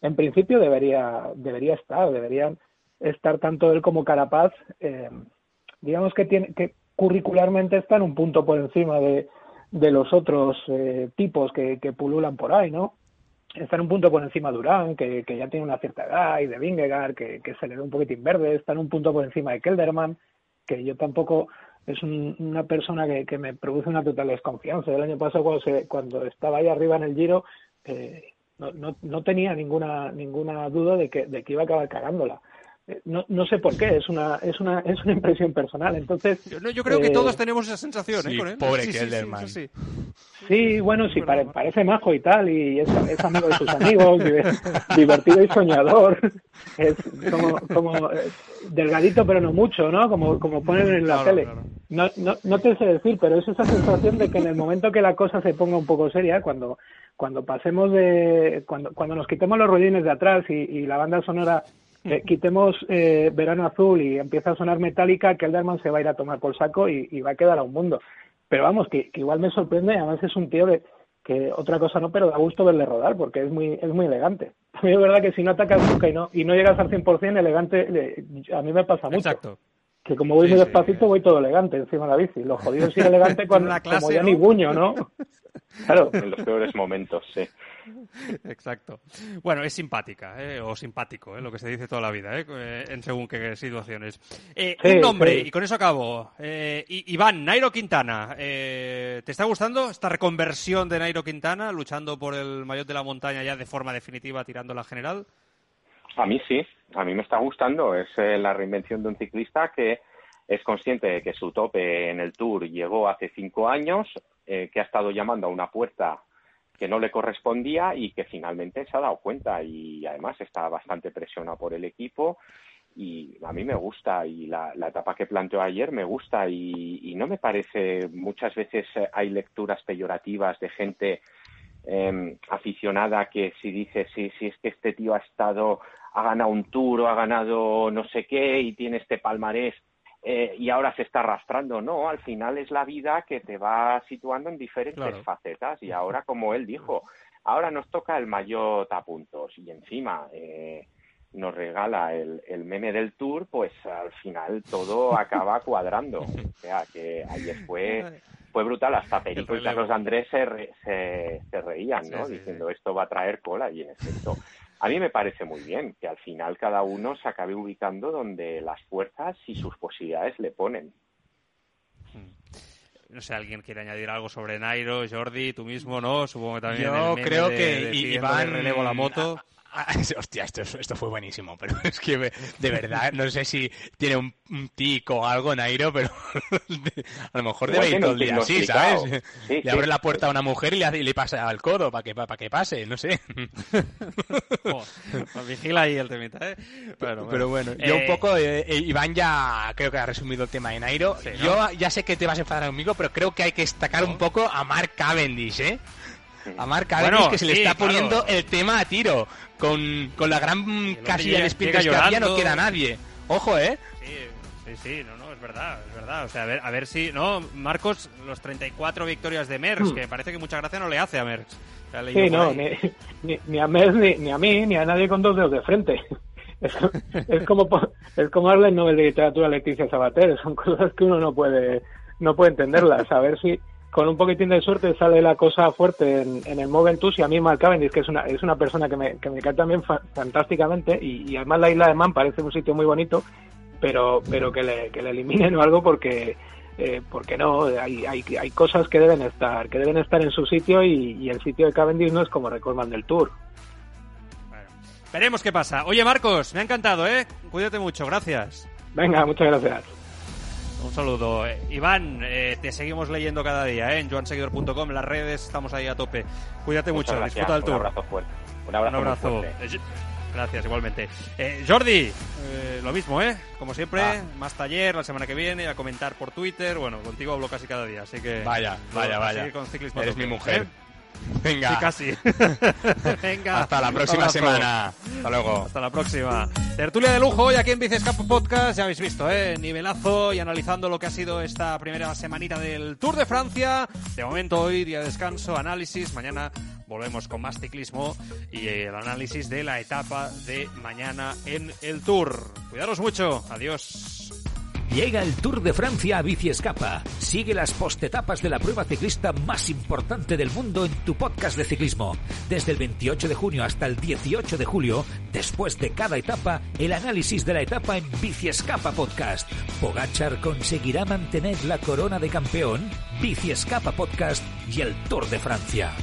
En principio debería, debería estar, deberían estar tanto él como Carapaz, eh, digamos que, tiene, que curricularmente están un punto por encima de, de los otros eh, tipos que, que pululan por ahí, ¿no? Están un punto por encima de Durán, que, que ya tiene una cierta edad, y de Vingegaard, que, que se le ve un poquitín verde, están un punto por encima de Kelderman, que yo tampoco es un, una persona que, que, me produce una total desconfianza. El año pasado cuando, se, cuando estaba ahí arriba en el Giro eh, no, no, no, tenía ninguna ninguna duda de que, de que iba a acabar cagándola. Eh, no, no sé por qué, es una, es una, es una impresión personal. Entonces, yo, no, yo creo eh, que todos tenemos esa sensación sí, ¿eh, con él. Pobre sí, Kelderman. Sí, sí, bueno, sí, pare, parece majo y tal, y es, es amigo de sus amigos, divertido y soñador. Es como, como eh, delgadito, pero no mucho, ¿no? Como, como ponen en la claro, tele. claro. No, no, no te sé decir, pero es esa sensación de que en el momento que la cosa se ponga un poco seria, cuando, cuando pasemos de. Cuando, cuando nos quitemos los rollines de atrás y, y la banda sonora eh, quitemos eh, Verano Azul y empieza a sonar metálica, Kelderman se va a ir a tomar por saco y, y va a quedar a un mundo. Pero vamos, que, que, igual me sorprende, además es un tío que, que otra cosa no, pero da gusto verle rodar porque es muy, es muy elegante. A mí es verdad que si no atacas nunca y no, y no llegas al 100% elegante, le, a mí me pasa mucho. Exacto. Que como voy sí, muy despacito, sí. voy todo elegante encima de la bici. Lo jodido es ir elegante cuando, clase, como ya ¿no? ni buño, ¿no? Claro. En los peores momentos, sí. Exacto. Bueno, es simpática, ¿eh? o simpático, ¿eh? lo que se dice toda la vida, ¿eh? en según qué situaciones. Eh, Sí, un nombre, sí. y con eso acabo. Eh, Iván, Nairo Quintana, eh, ¿te está gustando esta reconversión de Nairo Quintana, luchando por el maillot de la montaña ya de forma definitiva, tirando la general? A mí sí, a mí me está gustando. Es eh, la reinvención de un ciclista que es consciente de que su tope en el Tour llegó hace cinco años, eh, que ha estado llamando a una puerta que no le correspondía y que finalmente se ha dado cuenta y además está bastante presionado por el equipo y a mí me gusta y la, etapa que planteó ayer me gusta y, y, no me parece muchas veces eh, hay lecturas peyorativas de gente eh, aficionada que si dice sí, sí es que este tío ha estado ha ganado un tour o ha ganado no sé qué y tiene este palmarés eh, y ahora se está arrastrando. No, al final es la vida que te va situando en diferentes Claro. facetas y ahora, como él dijo, ahora nos toca el maillot a puntos y encima eh, nos regala el, el meme del tour, pues al final todo acaba cuadrando. O sea, que ayer fue fue brutal, hasta Perico y. Carlos Andrés se, re- se, se reían, ¿no? Sí, sí, Diciendo esto va a traer cola y en efecto. A mí me parece muy bien que al final cada uno se acabe ubicando donde las fuerzas y sus posibilidades le ponen. No sé, ¿alguien quiere añadir algo sobre Nairo, Jordi, tú mismo, no? Supongo que también Yo el meme creo de- que de Iván relevo la moto. Ah, hostia, esto, es- esto fue buenísimo, pero es que me- de verdad no sé si tiene un, un tic o algo Nairo, pero a lo mejor debe ir todo el día así. ¿sabes? Sí, le sí. abre la puerta a una mujer y le, hace- y le pasa al codo para que, para que pase, no sé. Oh, pues vigila ahí el temita, ¿eh? Bueno, Pero bueno, yo Eh, un poco, eh, eh, Iván ya creo que ha resumido el tema de Nairo. Sí, ¿no? Yo ya sé que te vas a enfadar conmigo, pero creo que hay que destacar un poco a Mark Cavendish, ¿eh? A Cavendish Bueno, que se le sí, está claro. poniendo el tema a tiro. Con, con la gran casilla de sprints llega que había no queda nadie. Ojo, ¿eh? Sí, sí, sí, no, no, es verdad, es verdad. O sea, a ver, a ver si, no, Marcos, los 34 victorias de Merckx, Hmm. que parece que mucha gracia no le hace a Merckx. Sí, no, ni, ni, ni a Mes, ni, ni a mí, ni a nadie con dos dedos de frente. Es, es como po- es como darle el Nobel de Literatura a Leticia Sabater, son cosas que uno no puede no puede entenderlas. A ver si con un poquitín de suerte sale la cosa fuerte en, en el Moventus y a mí Mark Cavendish, que es una, es una persona que me, que me cae también fantásticamente y, además la isla de Man parece un sitio muy bonito, pero, pero que, le, que le eliminen o algo porque eh, porque no, hay, hay, hay cosas que deben estar, que deben estar en su sitio y, el sitio de Cavendish no es como Recordman del Tour. veremos qué pasa. Oye Marcos, me ha encantado, ¿eh? Cuídate mucho, gracias. Venga, muchas gracias. Un saludo. Eh, Iván, eh, te seguimos leyendo cada día, ¿eh? En joanseguidor.com, las redes, estamos ahí a tope. Cuídate mucho, disfruta del tour. Un abrazo fuerte. Un abrazo, fuerte. Gracias, igualmente. Eh, Jordi, eh, lo mismo, ¿eh? Como siempre, más taller la semana que viene, a comentar por Twitter. Bueno, contigo hablo casi cada día, así que... Vaya, vaya, vaya. Con Eres mi mujer. Venga. Sí, casi. Venga. Hasta la próxima semana. Hasta luego. Hasta la próxima. Tertulia de lujo hoy aquí en Bicescapo Podcast. Ya habéis visto, ¿eh? Nivelazo y analizando lo que ha sido esta primera semanita del Tour de Francia. De momento hoy, día de descanso, análisis. Mañana volvemos con más ciclismo y el análisis de la etapa de mañana en el Tour. Cuidaros mucho. Adiós. Llega el Tour de Francia a Bici Escapa. Sigue las postetapas de la prueba ciclista más importante del mundo en tu podcast de ciclismo. Desde el 28 de junio hasta el 18 de julio, después de cada etapa, el análisis de la etapa en Bici Escapa Podcast. ¿Pogachar conseguirá mantener la corona de campeón? Bici Escapa Podcast y el Tour de Francia.